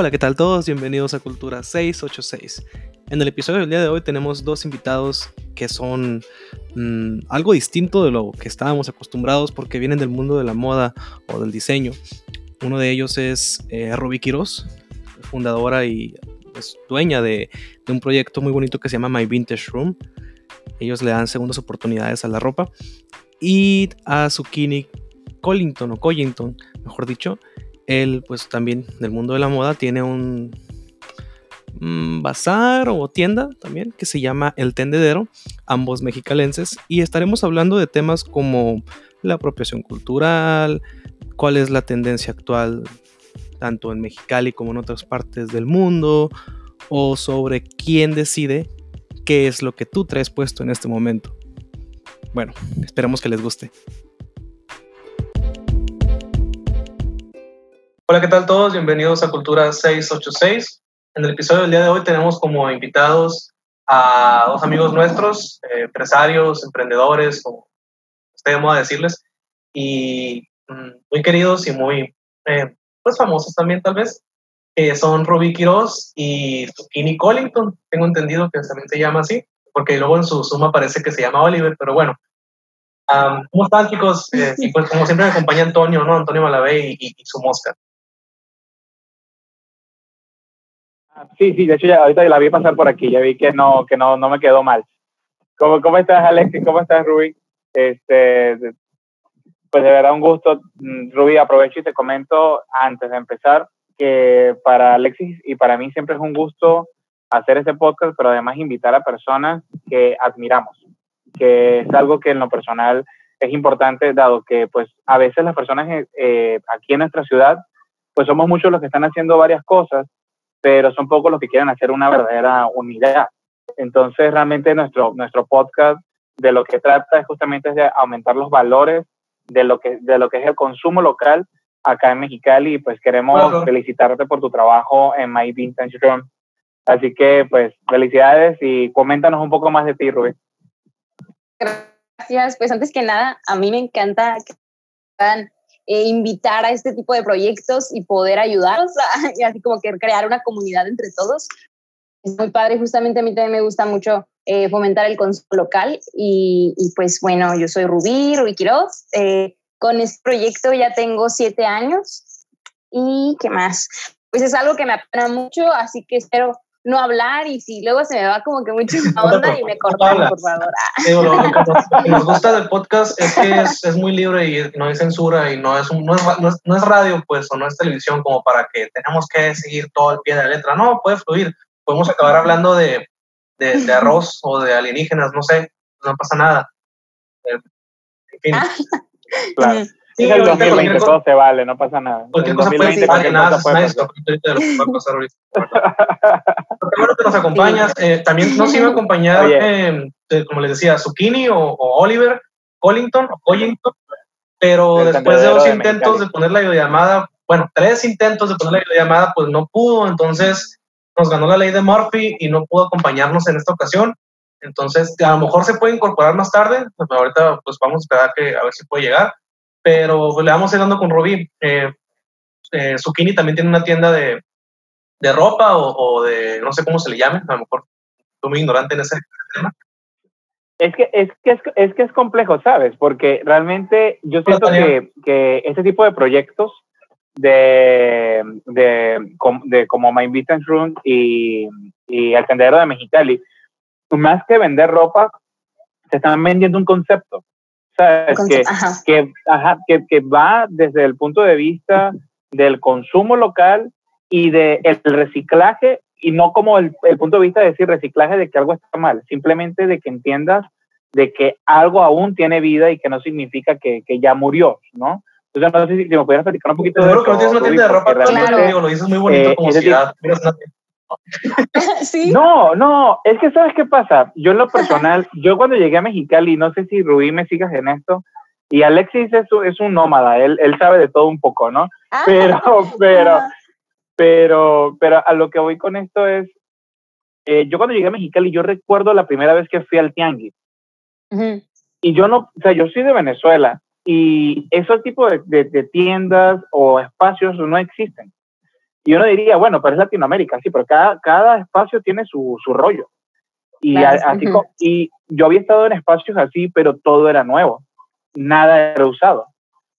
Hola, ¿qué tal todos? Bienvenidos a Cultura 686. En el episodio del día de hoy tenemos dos invitados que son mm, algo distinto de lo que estábamos acostumbrados porque vienen del mundo de la moda o del diseño. Uno de ellos es eh, Ruby Quiroz, fundadora y pues, dueña de, un proyecto muy bonito que se llama My Vintage Room. Ellos le dan segundas oportunidades a la ropa. Y a Zucchini Collington o Collington, mejor dicho, él pues también del mundo de la moda tiene un, bazar o tienda también que se llama El Tendedero, ambos mexicalenses, y estaremos hablando de temas como la apropiación cultural, cuál es la tendencia actual tanto en Mexicali como en otras partes del mundo, o sobre quién decide qué es lo que tú traes puesto en este momento. Bueno, esperemos que les guste. Hola, ¿qué tal todos? Bienvenidos a Cultura 686. En el episodio del día de hoy tenemos como invitados a dos amigos nuestros, eh, empresarios, emprendedores, como usted moda decirles, y mm, muy queridos y muy eh, pues famosos también tal vez, que son Ruby Quiroz y Zucchini Collington. Tengo entendido que también se llama así, porque luego en su suma parece que se llama Oliver, pero bueno. ¿Cómo están chicos? Eh, pues como siempre me acompaña Antonio, ¿no? Antonio Malabé y su mosca. Sí, sí, de hecho ya ahorita la vi pasar por aquí, ya vi que no, que no, no me quedó mal. ¿Cómo, cómo estás, Alexis? ¿Cómo estás, Ruby? Este, pues de verdad un gusto. Mm, Ruby, aprovecho y te comento antes de empezar que para Alexis y para mí siempre es un gusto hacer este podcast, pero además invitar a personas que admiramos, que es algo que en lo personal es importante, dado que pues a veces las personas eh, aquí en nuestra ciudad, pues somos muchos los que están haciendo varias cosas, pero son pocos los que quieren hacer una verdadera unidad. Entonces, realmente nuestro, nuestro podcast de lo que trata es justamente de aumentar los valores de lo, que, de lo que es el consumo local acá en Mexicali y pues queremos felicitarte por tu trabajo en My Vintage Room. Así que pues felicidades y coméntanos un poco más de ti, Rubén. Gracias, pues antes que nada, a mí me encanta que eh, invitar a este tipo de proyectos y poder ayudarlos, y así como que crear una comunidad entre todos. Es muy padre, justamente a mí también me gusta mucho eh, fomentar el consumo local y, pues bueno, yo soy Rubí, Rubí Quiroz. Eh, con este proyecto ya tengo siete años y qué más. Pues es algo que me apena mucho, así que espero no hablar y si luego se me va como que mucho la onda y me cortan, por favor. lo, que nos gusta del podcast es que es, muy libre y no hay censura y no es, no, es, no, es, radio, pues, o no es televisión como para que tenemos que seguir todo el pie de la letra. No, puede fluir. Podemos acabar hablando de, de, arroz o de alienígenas, no sé, no pasa nada. Eh, en fin. Ah. Claro. Sí, es el 2020, todo se vale, no pasa nada. Cualquier cosa puede ser, nada, puede pasar. de lo que va a pasar ahorita. Bueno que nos acompañas. Eh, también nos iba a acompañar, eh, como les decía, Zucchini o, o, Oliver Collington o Collington, pero después de dos intentos de poner la videollamada, bueno, tres intentos de poner la videollamada, pues no pudo, entonces nos ganó la ley de Murphy y no pudo acompañarnos en esta ocasión. Entonces, a lo mejor se puede incorporar más tarde, pues ahorita pues vamos a esperar que a ver si puede llegar pero le vamos a ir dando con Rubí. Eh, eh, Zucchini también tiene una tienda de, de ropa o, o, de, no sé cómo se le llame, a lo mejor estoy muy ignorante en ese tema. Es que es, que es, es, que es complejo, ¿sabes? Porque realmente yo siento que, que este tipo de proyectos de, de, de como My Business Room y, y El Tendero de Mexicali, más que vender ropa, se están vendiendo un concepto que, Que, ajá, que, que, va desde el punto de vista del consumo local y del el reciclaje, y no como el, el, punto de vista de decir reciclaje de que algo está mal, simplemente de que entiendas de que algo aún tiene vida y que no significa que, que ya murió, ¿no? Entonces, no sé si, me pudieras platicar un poquito de eso. que no tienes una tienda de ropa, claro. lo dices muy bonito eh, como ciudad. No, no, es que sabes qué pasa. Yo en lo personal, yo cuando llegué a Mexicali, no sé si Rubí me sigas en esto, y Alexis es, es un nómada, él, él sabe de todo un poco, ¿no? Ah. Pero, pero, pero, pero a lo que voy con esto es, eh, yo cuando llegué a Mexicali, yo recuerdo la primera vez que fui al Tianguis. Y yo no, o sea, yo soy de Venezuela y esos tipos de, de, de tiendas o espacios no existen. Y uno diría, bueno, pero es Latinoamérica, sí, pero cada, cada espacio tiene su, su rollo. Y, así, y yo había estado en espacios así, pero todo era nuevo, nada era usado.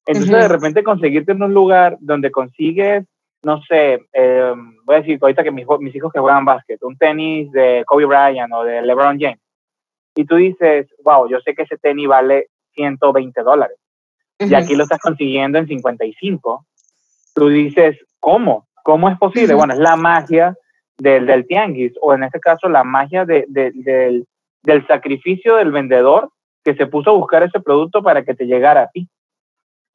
Entonces, de repente, conseguirte en un lugar donde consigues, no sé, em, voy a decir ahorita que mis, mis hijos que juegan básquet, un tenis de Kobe Bryant o de LeBron James, y tú dices, wow, yo sé que ese tenis vale 120 dólares, y aquí lo estás consiguiendo en 55, tú dices, ¿cómo? ¿Cómo es posible? Bueno, es la magia del, del tianguis, o en este caso la magia de, del, del sacrificio del vendedor que se puso a buscar ese producto para que te llegara a ti.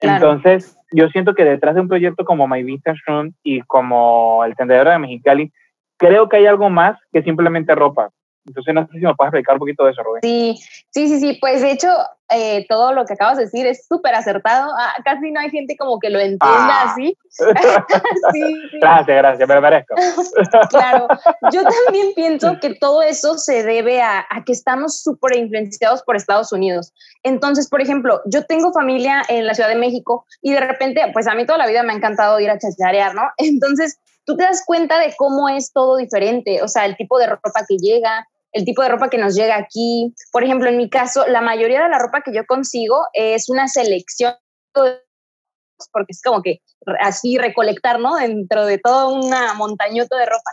Entonces, yo siento que detrás de un proyecto como My Vintage Room y como el tendedero de Mexicali, creo que hay algo más que simplemente ropa. Entonces, no sé si me puedes explicar un poquito de eso, Rubén. Sí, sí, sí, sí. Pues de hecho, eh, todo lo que acabas de decir es súper acertado. Ah, casi no hay gente como que lo entienda ah. así. sí, Gracias, gracias, me lo merezco. claro, yo también pienso que todo eso se debe a, a que estamos súper influenciados por Estados Unidos. Entonces, por ejemplo, yo tengo familia en la Ciudad de México y de repente, pues a mí toda la vida me ha encantado ir a chacharear, ¿no? Entonces, tú te das cuenta de cómo es todo diferente, o sea, el tipo de ropa que llega, el tipo de ropa que nos llega aquí. Por ejemplo, en mi caso, la mayoría de la ropa que yo consigo es una selección, porque es como que así recolectar, ¿no? Dentro de toda una montañota de ropa.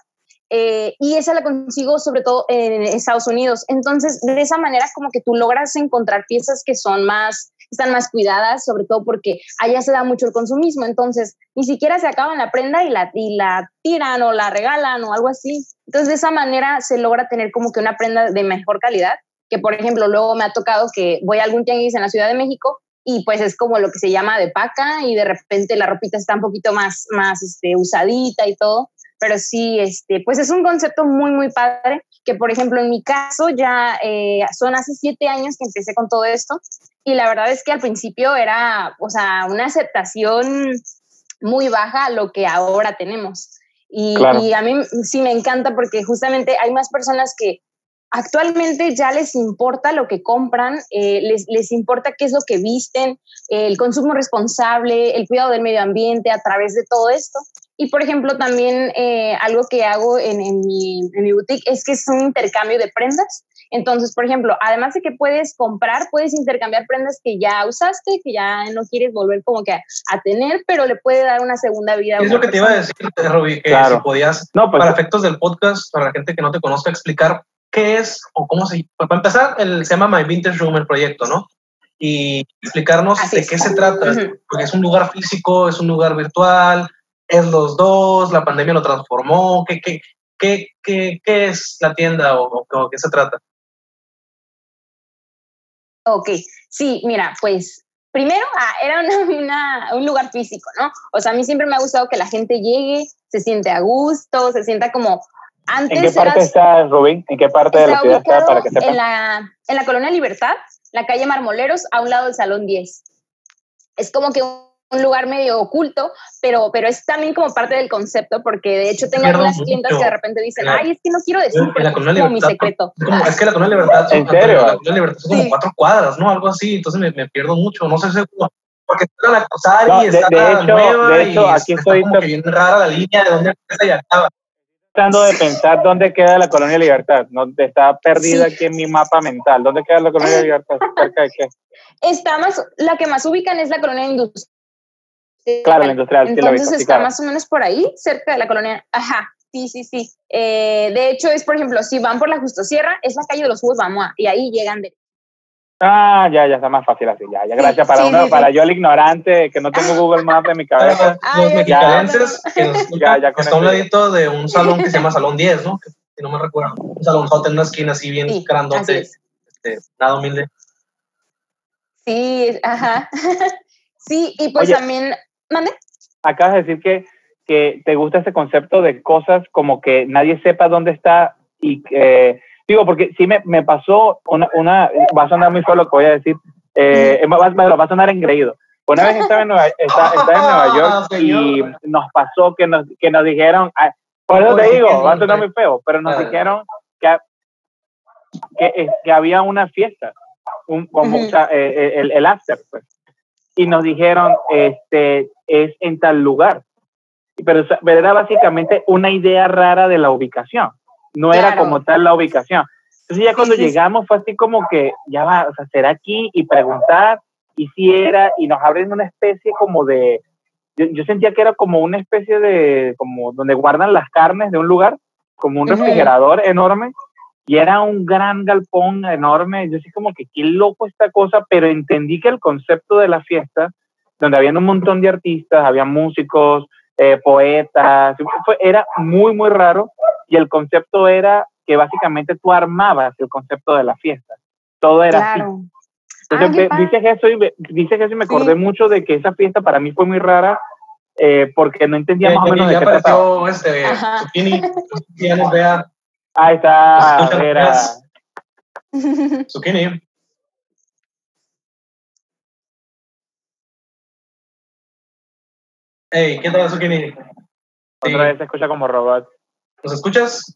Eh, y esa la consigo sobre todo en Estados Unidos. Entonces, de esa manera como que tú logras encontrar piezas que son más, están más cuidadas, sobre todo porque allá se da mucho el consumismo. Entonces, ni siquiera se acaban la prenda y la, y la tiran o la regalan o algo así. Entonces, de esa manera se logra tener como que una prenda de mejor calidad, que por ejemplo, luego me ha tocado que voy a algún tianguis en la Ciudad de México y pues es como lo que se llama de paca y de repente la ropita está un poquito más, más este, usadita y todo pero sí, este, pues es un concepto muy, muy padre, que por ejemplo en mi caso ya eh, son hace siete años que empecé con todo esto y la verdad es que al principio era, o sea, una aceptación muy baja a lo que ahora tenemos. Y, y, a mí sí me encanta porque justamente hay más personas que actualmente ya les importa lo que compran, eh, les, les, importa qué es lo que visten, el consumo responsable, el cuidado del medio ambiente a través de todo esto. Y por ejemplo, también eh, algo que hago en, en, mi, en, mi, boutique es que es un intercambio de prendas. Entonces, por ejemplo, además de que puedes comprar, puedes intercambiar prendas que ya usaste, que ya no quieres volver como que a, tener, pero le puede dar una segunda vida. Es lo que te iba a decir, Robbie, que si podías, no, pues, para efectos del podcast, para la gente que no te conozca, explicar qué es o cómo se... Para empezar, el, se llama My Vintage Room, el proyecto, ¿no? Y explicarnos de qué se trata, porque es un lugar físico, es un lugar virtual, es los dos, la pandemia lo transformó, ¿qué, qué, qué, qué, qué es la tienda o, o, qué se trata? Ok, sí, mira, pues primero ah, era una, un lugar físico, ¿no? O sea, a mí siempre me ha gustado que la gente llegue, se siente a gusto, se sienta como antes. ¿En qué parte está, Rubín? ¿En qué parte de la ciudad está para que sepan? En la, en la colonia Libertad, la calle Marmoleros, a un lado del Salón 10. Es como que un un lugar medio oculto, pero, pero es también como parte del concepto, porque de hecho tengo algunas tiendas que de repente dicen, ay, es que no quiero decir, es como mi secreto. es que la Colonia Libertad, son, ¿En serio? La Colonia Libertad son como cuatro cuadras, ¿no? Algo así, entonces me, me pierdo mucho, no sé si porque está la Cosari, no, de, está de hecho, nueva de hecho, aquí estoy como que bien rara la línea de dónde empieza y acaba tratando de pensar dónde queda la Colonia Libertad. No, está perdida aquí en mi mapa mental. ¿Dónde queda la Colonia Libertad? ¿Cerca de qué? Está más, la que más ubican es la Colonia Industrial Claro, la industrial. Entonces está más o menos por ahí, cerca de la colonia. Ajá, sí, sí, sí. Eh, de hecho, es, por ejemplo, si van por la Justo Sierra, es la calle de los Jugos vamos y ahí llegan de... Ah, ya, ya está más fácil así, ya, ya, gracias. para uno, para yo el ignorante, que no tengo Google Maps en mi cabeza. los mexicalenses, que, ya, ya está a un ladito de un salón que se llama Salón 10, ¿no? Que, si no me recuerdo. Un salón en una esquina así bien grandote, este, nada humilde. Sí, ajá. sí, y pues también Acabas de decir que, que te gusta ese concepto de cosas como que nadie sepa dónde está y eh, digo, porque sí me, me pasó una, una, va a sonar muy feo lo que voy a decir, eh, va, va, a sonar engreído. Una vez estaba en Nueva, estaba, en Nueva York y nos pasó que nos, que nos dijeron, ah, por eso te digo, va a sonar muy feo, pero nos dijeron que, que, que había una fiesta, un, como, eh, el, el after, pues y nos dijeron, este, es en tal lugar. pero, era básicamente una idea rara de la ubicación, no era como tal la ubicación. Entonces ya cuando llegamos fue así como que, ya va, o sea, será aquí y preguntar, y si era, y nos abren una especie como de, yo, sentía que era como una especie de, como donde guardan las carnes de un lugar, como un refrigerador enorme, y era un gran galpón enorme. Yo sí como que qué loco esta cosa, pero entendí que el concepto de la fiesta, donde habían un montón de artistas, había músicos, eh, poetas, era muy, muy raro, y el concepto era que básicamente tú armabas el concepto de la fiesta. Todo era así. Entonces, dices eso y me, dices eso y me acordé mucho de que esa fiesta para mí fue muy rara eh, porque no entendía más o menos de qué trataba. este Ahí está, era. Zucchini. Hey, ¿qué tal, Zucchini? Otra vez se escucha como robot. ¿Nos escuchas?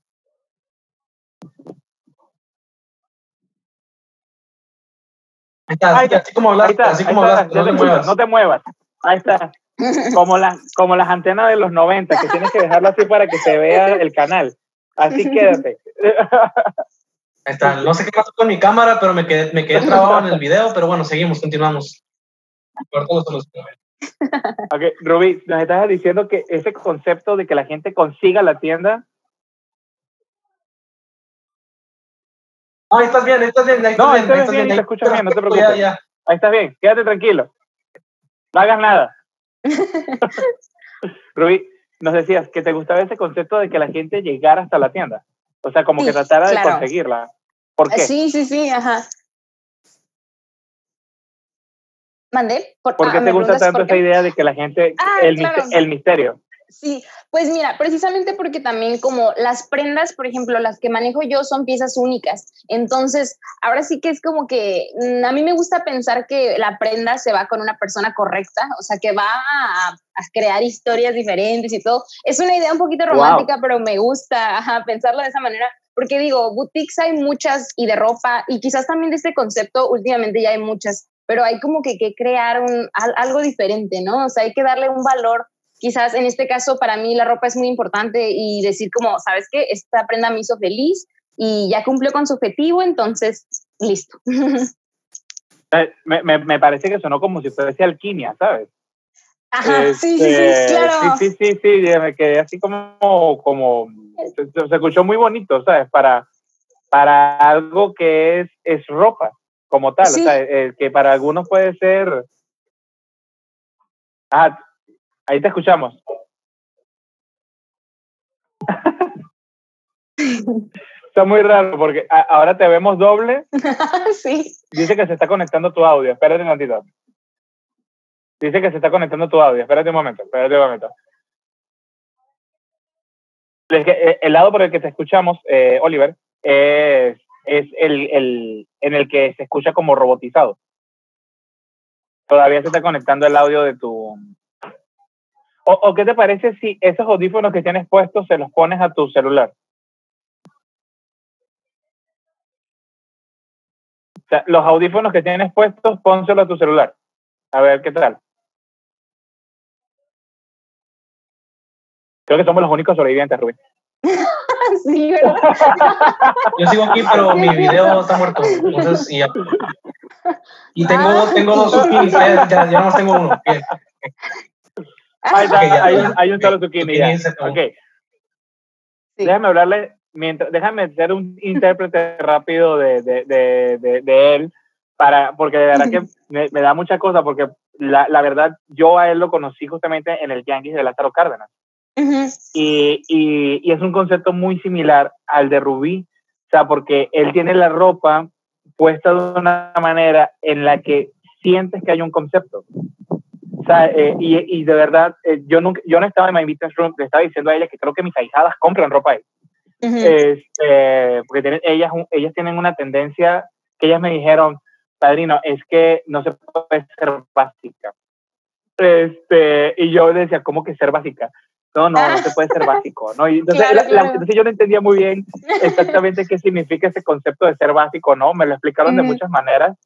Ahí está, así, como hablas, así como hablas, no te muevas. No te muevas. Ahí está. Como, la, como las antenas de los 90, que tienes que dejarlo así para que se vea el canal. Así quédate. Ahí está. No sé qué pasó con mi cámara, pero me quedé, me quedé trabado en el video, pero bueno, seguimos, continuamos. Ok, Rubí, nos estás diciendo que ese concepto de que la gente consiga la tienda ahí estás bien, ahí estás bien, ahí estás bien. No, estás bien, te escuchas bien, no te preocupes. Ahí estás bien, quédate tranquilo. No hagas nada. Rubí, nos decías que te gustaba ese concepto de que la gente llegara hasta la tienda. O sea, como que tratara de conseguirla. ¿Por qué? Sí, sí, sí, ajá. ¿Mandé? ¿Por, qué ah, te gusta tanto esa idea de que la gente, ah, el, el misterio? Sí, pues mira, precisamente porque también como las prendas, por ejemplo, las que manejo yo son piezas únicas. Entonces, ahora sí que es como que mm, a mí me gusta pensar que la prenda se va con una persona correcta, o sea, que va a, crear historias diferentes y todo. Es una idea un poquito romántica, pero me gusta pensarlo de esa manera. Porque digo, boutiques hay muchas y de ropa, y quizás también de este concepto últimamente ya hay muchas, pero hay como que, que crear un, algo diferente, ¿no? O sea, hay que darle un valor quizás en este caso para mí la ropa es muy importante y decir como, ¿sabes qué? Esta prenda me hizo feliz y ya cumplió con su objetivo, entonces, listo. Eh, me, me, parece que sonó como si fuese alquimia, ¿sabes? Ajá, sí, sí, sí, este, claro. Sí, sí, sí, sí, me quedé así como, como, se, escuchó muy bonito, ¿sabes? Para, para algo que es, es ropa, como tal, o sea, eh, que para algunos puede ser... Ah, Ahí te escuchamos. Está muy raro porque ahora te vemos doble. sí. Dice que se está conectando tu audio. Espérate un momentito. Dice que se está conectando tu audio. Espérate un momento. Espérate un momento. Eh, el lado por el que te escuchamos, eh, Oliver, es, es el, el, en el que se escucha como robotizado. Todavía se está conectando el audio de tu, o, qué te parece si esos audífonos que tienes puestos se los pones a tu celular? O sea, los audífonos que tienes puestos, pónselo a tu celular. A ver qué tal. Creo que somos los únicos sobrevivientes, Rubén. sí, ¿verdad? Yo sigo aquí, pero mi video está muerto. Entonces, y, y tengo, ah. tengo dos zucchinis, ya, ya, ya no tengo uno. Ahí hay, un, solo zucchini ya. Ok. Déjame hablarle, mientras, déjame ser un intérprete rápido de, de, de, de, él, para, porque de verdad que me, da mucha cosa, porque la, la, verdad, yo a él lo conocí justamente en el Yankees de Lázaro Cárdenas. y, y, y, es un concepto muy similar al de Rubí, o sea, porque él tiene la ropa puesta de una manera en la que sientes que hay un concepto. Eh, y, y, de verdad, eh, yo, nunca, yo no estaba en My Business Room, le estaba diciendo a ella que creo que mis ahijadas compran ropa ahí. este, porque tienen, ellas, ellas tienen una tendencia que ellas me dijeron, padrino, es que no se puede ser básica. Este, y yo decía, ¿cómo que ser básica? No, no, no se puede ser básico, ¿no? Y entonces, entonces, yo no entendía muy bien exactamente qué significa ese concepto de ser básico, ¿no? Me lo explicaron de muchas maneras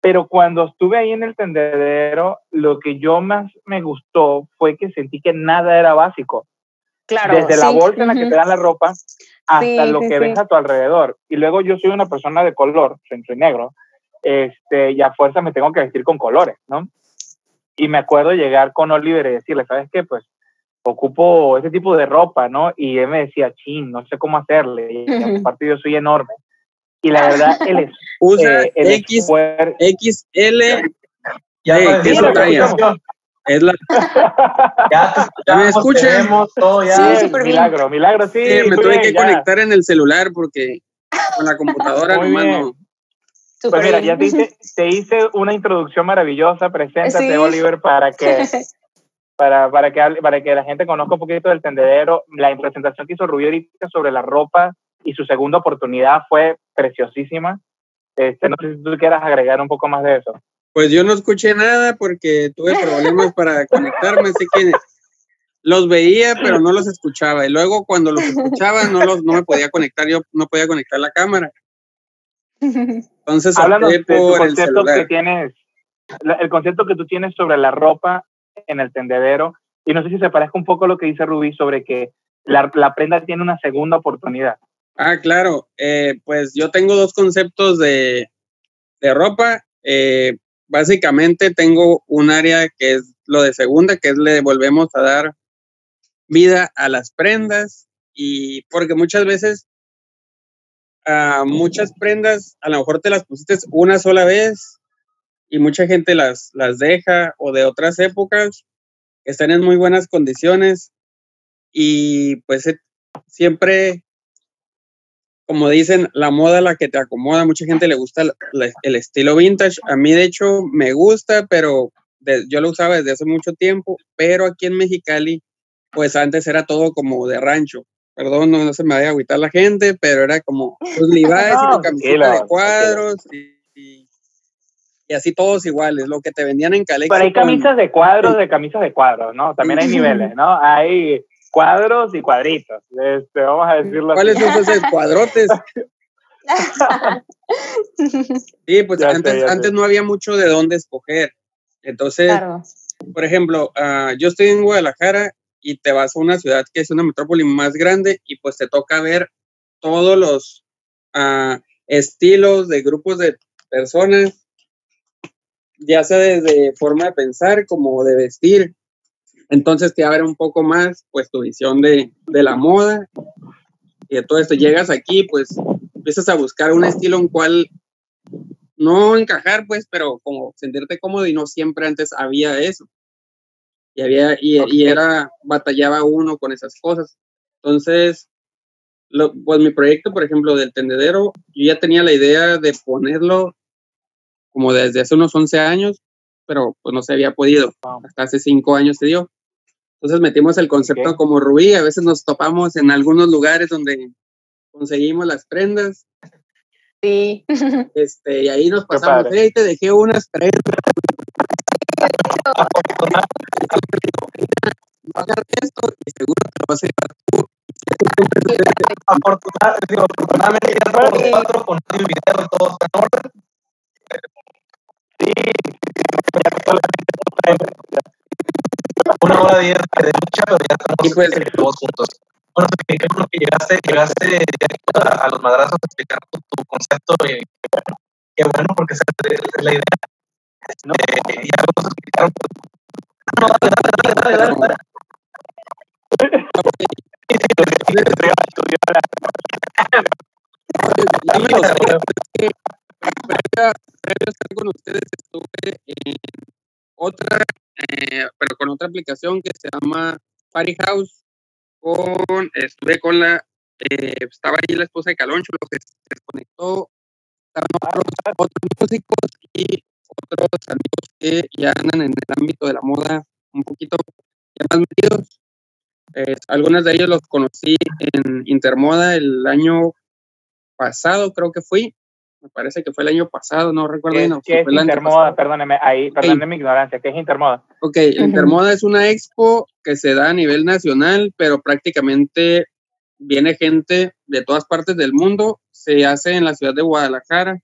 Pero cuando estuve ahí en el tendedero, lo que yo más me gustó fue que sentí que nada era básico. Claro, Desde la bolsa en la que te dan la ropa hasta lo que ves a tu alrededor. Y luego yo soy una persona de color, soy, negro, este, y a fuerza me tengo que vestir con colores, ¿no? Y me acuerdo llegar con Oliver y decirle, ¿sabes qué? Pues ocupo ese tipo de ropa, ¿no? Y él me decía, chin, no sé cómo hacerle. Y aparte yo soy enorme. Y la verdad, él es... Usa eh, X, XL, ya, es la. ya, ya me. Todo ya. Sí, milagro, milagro, sí. me tuve que conectar en el celular porque con la computadora nomás no. Pues mira, ya te hice, te hice, una introducción maravillosa. Preséntate, Oliver, para que, para, para, que, para que la gente conozca un poquito del tendedero. La presentación que hizo Rubio ahorita sobre la ropa y su segunda oportunidad fue preciosísima. Este, no sé si tú quieras agregar un poco más de eso. Pues yo no escuché nada porque tuve problemas para conectarme, así que los veía, pero no los escuchaba. Y luego cuando los escuchaba, no, los, no me podía conectar, yo no podía conectar la cámara. Entonces, hablando de concepto que tienes, el concepto que tú tienes sobre la ropa en el tendedero, y no sé si se parezca un poco a lo que dice Rubí sobre que la, la prenda tiene una segunda oportunidad. Ah, claro. Eh, pues yo tengo dos conceptos de, de ropa. Eh, básicamente tengo un área que es lo de segunda, que es le volvemos a dar vida a las prendas y porque muchas veces a muchas prendas a lo mejor te las pusiste una sola vez y mucha gente las, las deja o de otras épocas están en muy buenas condiciones y pues siempre como dicen, la moda la que te acomoda. Mucha gente le gusta el, estilo vintage. A mí, de hecho, me gusta, pero yo lo usaba desde hace mucho tiempo. Pero aquí en Mexicali, pues antes era todo como de rancho. Perdón, no, se me vaya a agüitar la gente, pero era como los Levi's y camiseta de cuadros y, así todos iguales, lo que te vendían en Calex. Pero hay camisas de cuadros, de camisas de cuadros, ¿no? También hay niveles, ¿no? Hay cuadros y cuadritos. Este, vamos a decirlo ¿Cuáles son esos cuadrotes? sí, pues antes, antes no había mucho de dónde escoger. Entonces, por ejemplo, uh, yo estoy en Guadalajara y te vas a una ciudad que es una metrópoli más grande y pues te toca ver todos los uh, estilos de grupos de personas, ya sea desde forma de pensar como de vestir. Entonces te abre un poco más, pues, tu visión de, la moda y de todo esto. Llegas aquí, pues, empiezas a buscar un estilo en cual no encajar, pues, pero como sentirte cómodo y no siempre antes había eso. Y había, y, era, batallaba uno con esas cosas. Entonces, lo, pues mi proyecto, por ejemplo, del tendedero, yo ya tenía la idea de ponerlo como desde hace unos 11 años, pero pues no se había podido. Hasta hace 5 años se dio. Entonces metimos el concepto como Rubí, a veces nos topamos en algunos lugares donde conseguimos las prendas. Sí. Este, y ahí nos pasamos, hey, te dejé unas prendas. esto y seguro que lo vas a llevar tú. Afortunadamente, ya estamos cuatro con el video y todo está en orden. Sí, una hora diez de lucha, pero ya estamos pues, todos juntos. Bueno, qué bueno que llegaste, llegaste directo a, a, los madrazos a explicar tu, tu concepto y qué bueno porque esa es la idea. ¿no? Eh, y algo nos explicaron. No, dale, dale, dale, dale, dale. Previo estar con ustedes estuve en otra eh, pero con otra aplicación que se llama Party House. Con, estuve con la, eh, estaba ahí la esposa de Caloncho, lo que se desconectó, estaban otros, otros músicos y otros amigos que ya andan en el ámbito de la moda un poquito ya más metidos. Eh, algunos de ellos los conocí en Intermoda el año pasado, creo que fui, me parece que fue el año pasado, no recuerdo bien. ¿Qué es Intermoda? Perdóneme, ahí, perdóneme mi ignorancia, ¿qué es Intermoda? Ok, Intermoda es una expo que se da a nivel nacional, pero prácticamente viene gente de todas partes del mundo, se hace en la ciudad de Guadalajara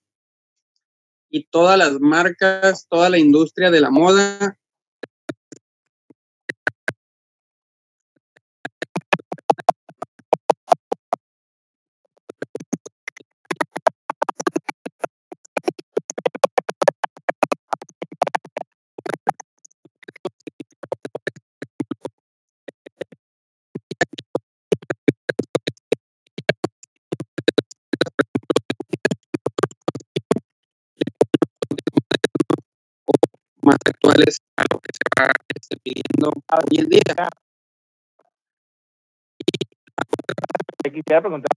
y todas las marcas, toda la industria de la moda actuales a lo que se va este, pidiendo hoy en día. Te quisiera preguntar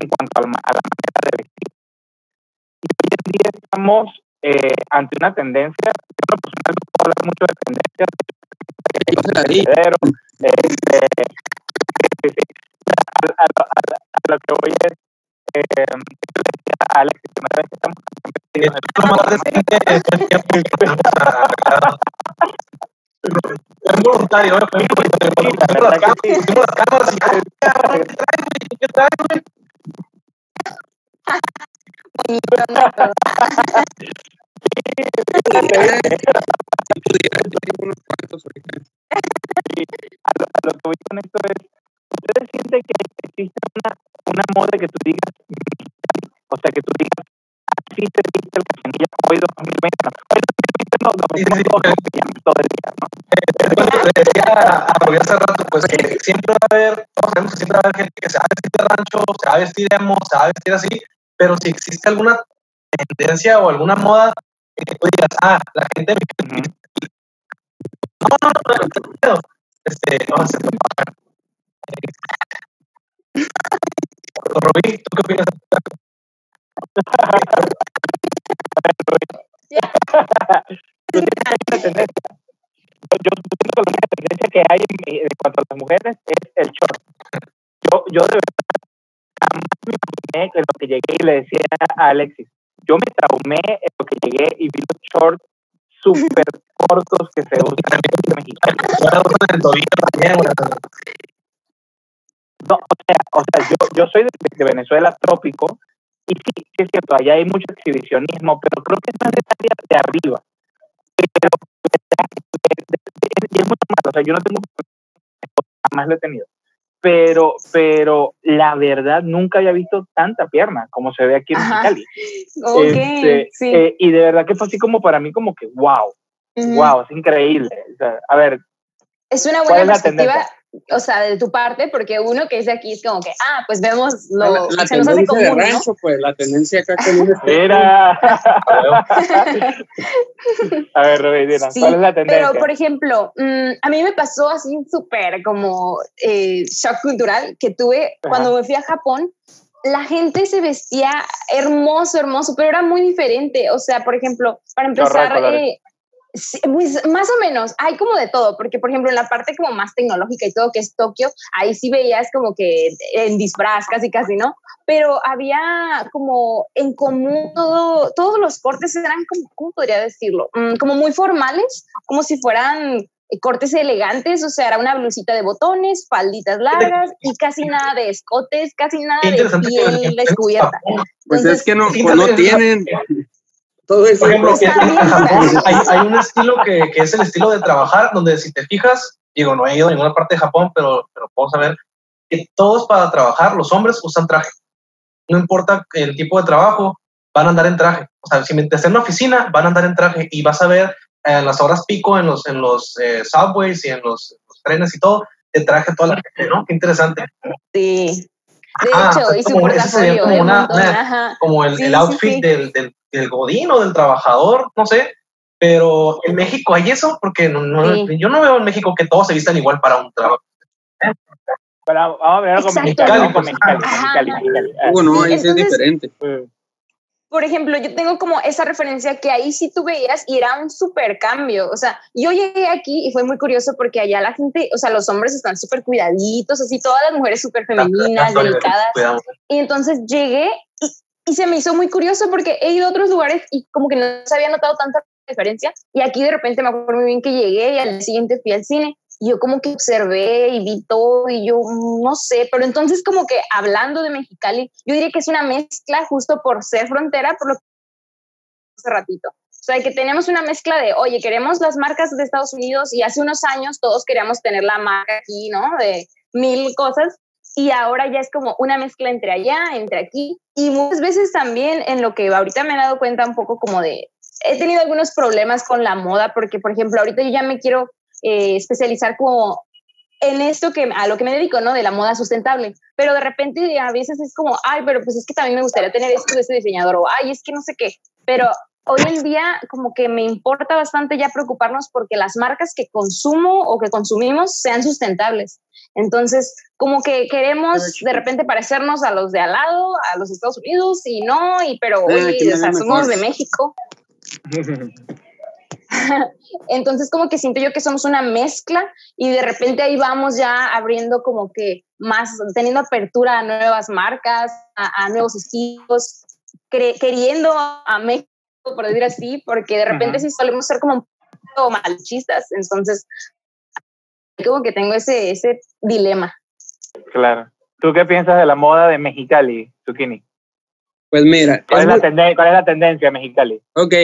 en cuanto a la manera de vestir. Y hoy en día estamos eh, ante una tendencia, yo personal no puedo hablar mucho de tendencias, pero este, a, a, a, a, lo que voy es, eh, Alex, que una vez que estamos es voluntario, es voluntario. ¿Qué traes, güey? A, lo, a lo que voy con esto es, ¿ustedes sienten que existe una, una moda que tú digas, o sea, que tú digas, así se viste el cochinilla hoy 2020, no, hoy 2020 no, 2020 todo el día, ¿no? Le decía a Rubí hace rato, pues que siempre va a haber, todos sabemos que siempre va a haber gente que se va a vestir de rancho, se va a vestir de emo, se va a vestir así, pero si existe alguna tendencia o alguna moda que tú digas, ah, la gente me... No, no, no, no, este, vamos a hacer Rubí, ¿tú qué opinas? yo siento que la única tendencia que hay en, en, cuanto a las mujeres es el short. Yo, yo de verdad jamás me imaginé lo que llegué y le decía a Alexis, yo me traumé en lo que llegué y vi los shorts súper cortos que se usan en México. No, o sea, o sea yo, yo soy de, de, Venezuela trópico y sí, sí es cierto, allá hay mucho exhibicionismo, pero creo que es más de área de arriba. Pero y es mucho más, o sea, yo no tengo jamás lo he tenido. Pero, pero la verdad nunca había visto tanta pierna como se ve aquí en Mexicali. Okay, este, sí. eh, y de verdad que fue así como para mí como que wow, uh -huh. wow, es increíble. O sea, a ver. Es una buena perspectiva o sea, de tu parte, porque uno que es de aquí es como que, ah, pues vemos lo la, la se nos hace común, de ¿no? rancho, pues, la tendencia acá un Mira. a ver, Rubidina, Sí, ¿cuál es la tendencia? Pero, por ejemplo, mmm, a mí me pasó así súper como eh, shock cultural que tuve Ajá. cuando me fui a Japón. La gente se vestía hermoso, hermoso, pero era muy diferente. O sea, por ejemplo, para empezar, eh, Sí, pues más o menos, hay como de todo, porque por ejemplo en la parte como más tecnológica y todo que es Tokio, ahí sí veías como que en disfraz casi casi, ¿no? Pero había como en común todo, todos los cortes eran como, ¿cómo podría decirlo? Mm, como muy formales, como si fueran cortes elegantes, o sea, era una blusita de botones, falditas largas y casi nada de escotes, casi nada de piel descubierta. Pues Entonces, es que no, pues no tienen todo eso. Por ejemplo, que en Japón hay, hay, un estilo que, que, es el estilo de trabajar, donde si te fijas, digo, no he ido a ninguna parte de Japón, pero, pero puedo saber que todos para trabajar, los hombres usan traje. No importa el tipo de trabajo, van a andar en traje. O sea, si estás en una oficina, van a andar en traje y vas a ver en las horas pico, en los, en los eh, subways y en los, los, trenes y todo, de traje toda la gente, ¿no? Qué interesante. Sí. De ah, hecho, y su portafolio. Como, una, una, como el, sí, el outfit sí, sí. Del, del, del, godín o del trabajador, no sé. Pero en México hay eso, porque no, no, yo no veo en México que todos se vistan igual para un trabajo. Pero vamos a ver algo mexicano. Bueno, ahí sí es diferente. Por ejemplo, yo tengo como esa referencia que ahí sí tú veías y era un súper cambio. O sea, yo llegué aquí y fue muy curioso porque allá la gente, o sea, los hombres están súper cuidaditos, así, todas las mujeres súper femeninas, delicadas. Y entonces llegué y, y, se me hizo muy curioso porque he ido a otros lugares y como que no se había notado tanta diferencia. Y aquí de repente me acuerdo muy bien que llegué y al siguiente fui al cine. Yo como que observé y vi todo y yo no sé, pero entonces como que hablando de Mexicali, yo diría que es una mezcla justo por ser frontera, por lo que hace ratito. O sea, que tenemos una mezcla de, oye, queremos las marcas de Estados Unidos y hace unos años todos queríamos tener la marca aquí, ¿no? De mil cosas. Y ahora ya es como una mezcla entre allá, entre aquí. Y muchas veces también en lo que ahorita me he dado cuenta un poco como de, he tenido algunos problemas con la moda porque, por ejemplo, ahorita yo ya me quiero eh, especializar como en esto que a lo que me dedico, ¿no? De la moda sustentable. Pero de repente a veces es como, ay, pero pues es que también me gustaría tener esto de este diseñador o ay, es que no sé qué. Pero hoy en día como que me importa bastante ya preocuparnos porque las marcas que consumo o que consumimos sean sustentables. Entonces, como que queremos de repente parecernos a los de al lado, a los Estados Unidos y no, y pero oye, somos de México. Entonces, como que siento yo que somos una mezcla y de repente ahí vamos ya abriendo como que más, teniendo apertura a nuevas marcas, a, nuevos estilos, queriendo a México por decir así, porque de repente sí solemos ser como un poco malichistas, entonces como que tengo ese, ese dilema. Claro. ¿Tú qué piensas de la moda de Mexicali, Zucchini? Pues mira. ¿Cuál es, la, ¿Cuál es la tendencia de Mexicali? Ok.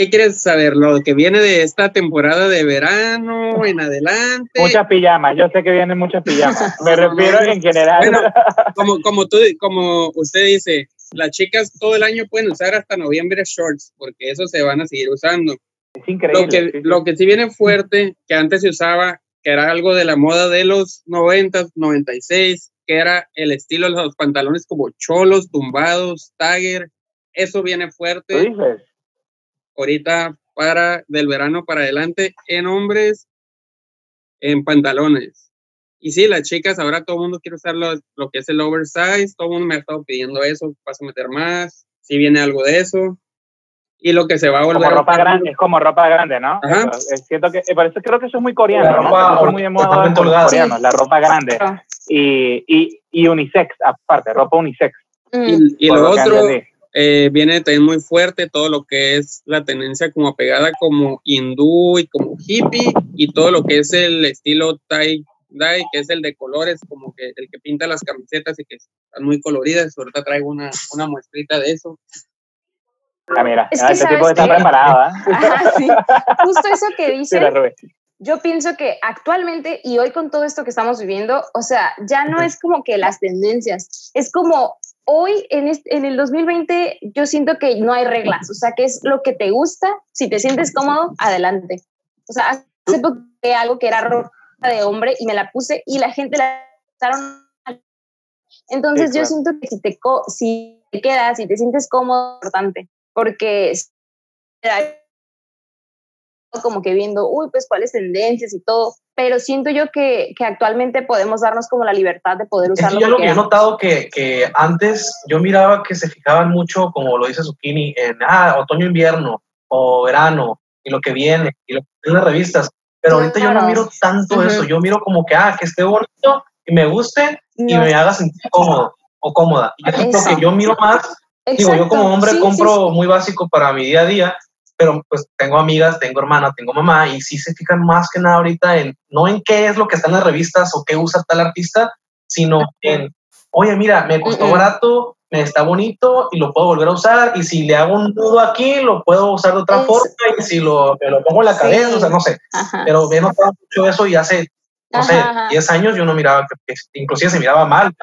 ¿Qué quieres saber? ¿Lo que viene de esta temporada de verano en adelante? Muchas pijamas, yo sé que vienen muchas pijamas. Me refiero en general. como, como, tú, como usted dice, las chicas todo el año pueden usar hasta noviembre shorts, porque eso se van a seguir usando. Es increíble. Lo que, lo que sí viene fuerte, que antes se usaba, que era algo de la moda de los 90, 96, que era el estilo de los pantalones como cholos, tumbados, tagger, eso viene fuerte. Ahorita para del verano para adelante en hombres en pantalones. Y sí, las chicas, ahora todo el mundo quiere usar lo, que es el oversize, todo el mundo me ha estado pidiendo eso, vas a meter más, si viene algo de eso. Y lo que se va a volver. Como ropa grande, es como ropa grande, ¿no? Ajá. Es cierto que, por eso creo que eso es muy coreano, ¿no? Es muy de moda coreano, la ropa grande. Y, y, y, unisex, aparte, ropa unisex. Y, y lo, otro, eh, viene también muy fuerte todo lo que es la tendencia como apegada como hindú y como hippie y todo lo que es el estilo Thai Dai, que es el de colores, como que el que pinta las camisetas y que están muy coloridas. Ahorita traigo una, una muestrita de eso. Ah, mira, es que este tipo está preparado. sí. Justo eso que dice. yo pienso que actualmente y hoy con todo esto que estamos viviendo, o sea, ya no es como que las tendencias, es como hoy en, en el 2020 yo siento que no hay reglas, o sea, que es lo que te gusta, si te sientes cómodo, adelante. O sea, hace poco algo que era rojo de hombre y me la puse y la gente la usaron. Entonces yo siento que si te, si te quedas, si te sientes cómodo, es importante, porque como que viendo, uy, pues cuáles tendencias y todo, pero siento yo que, que actualmente podemos darnos como la libertad de poder usarlo. yo lo que he notado que, que antes yo miraba que se fijaban mucho, como lo dice Zucchini, en ah, otoño, invierno o verano y lo que viene y lo que en las revistas. Pero ahorita yo no miro tanto eso, yo miro como que, ah, que esté bonito y me guste y me haga sentir cómodo o cómoda. Y eso es lo que yo miro más. Digo, yo como hombre compro muy básico para mi día a día, pero pues tengo amigas, tengo hermana, tengo mamá y sí se fijan más que nada ahorita en, no en qué es lo que está en las revistas o qué usa tal artista, sino en, oye, mira, me costó barato, me está bonito y lo puedo volver a usar. Y si le hago un nudo aquí, lo puedo usar de otra forma. Y si lo, lo pongo en la cabeza, o sea, no sé. Pero me he notado mucho eso y hace, no sé, 10 años yo no miraba, que, inclusive se miraba mal.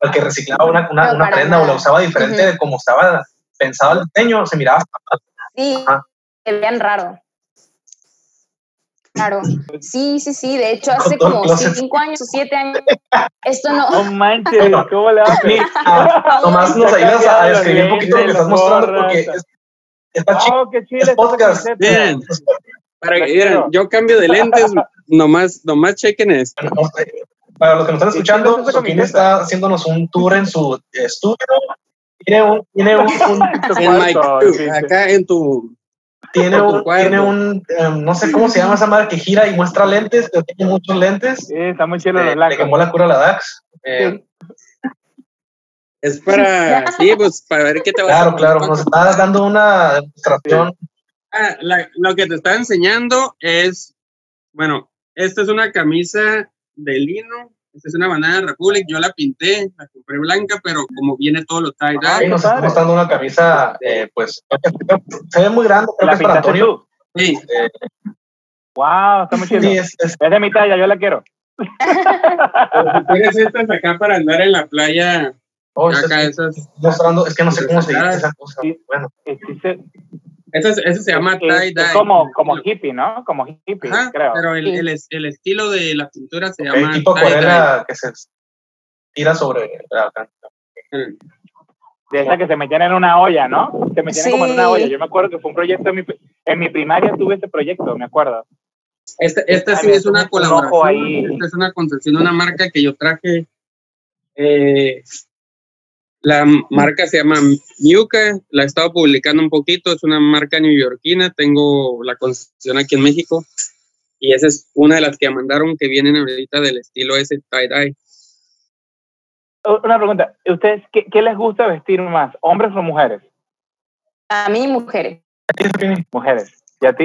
porque reciclaba una, una, prenda o la usaba diferente de como estaba pensado el diseño, se miraba mal. Sí, se veían raro. Claro, sí, sí, sí. De hecho, hace como cinco años o siete años, esto no. No manches, ¿cómo le haces? Nomás nos ayudas a describir un poquito lo que estás mostrando porque está chido. Es podcast. Bien. Para que vieran, yo cambio de lentes, nomás, nomás chequen esto. Para los que nos están escuchando, Sokine está haciéndonos un tour en su estudio. Tiene un, tiene un, un acá en tu tiene un, tiene un em, no sé cómo se llama esa madre que gira y muestra lentes, pero tiene muchos lentes. Sí, está muy chido eh. Le quemó la cura a la DAX. Eh, Es para, sí, pues para ver qué te va a Claro, claro, nos estás dando una demostración. Ah, lo que te está enseñando es, bueno, esta es una camisa de lino, esta es una Banana Republic, yo la pinté, la compré blanca, pero como viene todo lo tie dye. nos está mostrando una camisa, eh, pues, se ve muy grande, creo que es para Antonio. Sí. Eh, wow, está muy chido. Sí, es, es, de mi talla, yo la quiero. Tienes estas acá para andar en la playa. Oh, acá esas. Mostrando, es que no sé cómo se llama esa cosa. Bueno. Eso, eso se llama tie-dye. Como, como hippie, ¿no? Como hippie, Ajá, creo. Pero el, el, el, estilo de la pintura se llama. El tipo acuarela que se tira sobre la De esa que se metían en una olla, ¿no? Se metían como en una olla. Yo me acuerdo que fue un proyecto en mi, en mi primaria tuve ese proyecto, me acuerdo. Esta, esta sí es una colaboración. Esta es una concesión, una marca que yo traje. Eh, la marca se llama Miuca, la he estado publicando un poquito, es una marca neoyorquina, tengo la concesión aquí en México y esa es una de las que mandaron que vienen ahorita del estilo ese tie-dye. Una pregunta, ¿ustedes qué, qué, les gusta vestir más, hombres o mujeres? A mí mujeres. Mujeres. ¿Y a ti?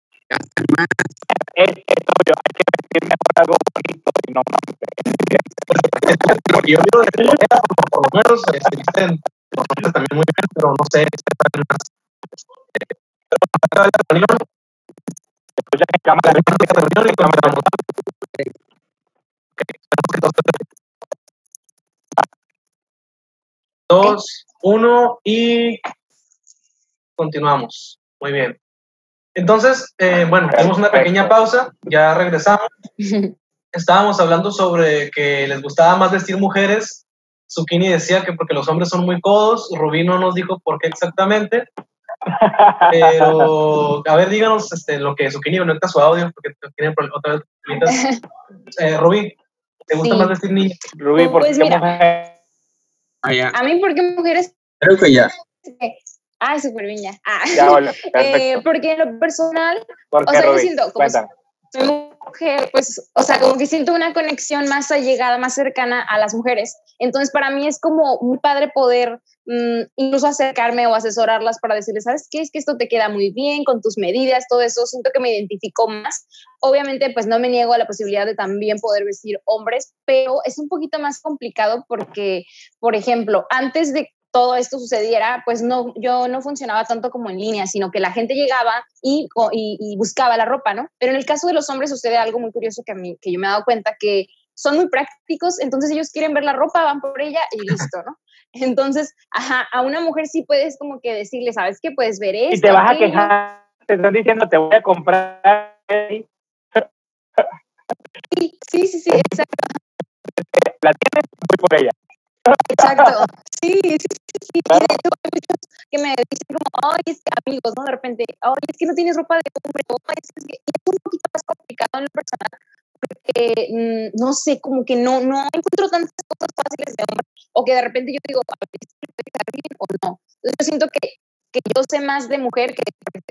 este, um, es, es obvio, hay que vestir mejor algo bonito y no Porque yo miro de Corea, por, lo menos se visten los hombres también muy bien, pero no sé, están más. Eh, pero la reunión, escuchan en cámara, la reunión y cámara. Dos, uno y continuamos. Muy bien. Entonces, eh, bueno, tenemos una pequeña pausa, ya regresamos. Estábamos hablando sobre que les gustaba más vestir mujeres. Zucchini decía que porque los hombres son muy codos. Rubí no nos dijo por qué exactamente. Pero, a ver, díganos este, lo que Zucchini conecta su audio, porque tiene otra vez. Eh, Rubí, ¿te gusta más vestir niñas? Rubí, ¿por pues qué mujeres? Ah, a mí, ¿por qué mujeres? Creo que ya. Ah, súper bien ya. Ah. eh, porque en lo personal, o sea, yo siento como soy mujer, pues, o sea, como que siento una conexión más allegada, más cercana a las mujeres. Entonces, para mí es como muy padre poder mm, incluso acercarme o asesorarlas para decirles, ¿sabes qué? Es que esto te queda muy bien con tus medidas, todo eso. Siento que me identifico más. Obviamente, pues no me niego a la posibilidad de también poder vestir hombres, pero es un poquito más complicado porque, por ejemplo, antes de todo esto sucediera, pues no, yo no funcionaba tanto como en línea, sino que la gente llegaba y, y, buscaba la ropa, ¿no? Pero en el caso de los hombres sucede algo muy curioso que, a mí, que yo me he dado cuenta que son muy prácticos, entonces ellos quieren ver la ropa, van por ella y listo, ¿no? Entonces, ajá, a una mujer sí puedes como que decirle, ¿sabes qué? Puedes ver esto. Y te vas a quejar, te están diciendo, te voy a comprar. Sí, sí, sí, sí, exacto. La tienes, voy por ella. Exacto. Sí, sí, sí. sí. Y de hecho hay muchos que me dicen como, ay, es que amigos, ¿no? De repente, ay, es que no tienes ropa de hombre, o es, que... es un poquito más complicado en lo personal, porque mm, no sé, como que no, no encuentro tantas cosas fáciles de hombre, o que de repente yo digo, a ver, ¿puede bien o no? Entonces yo siento que, que yo sé más de mujer que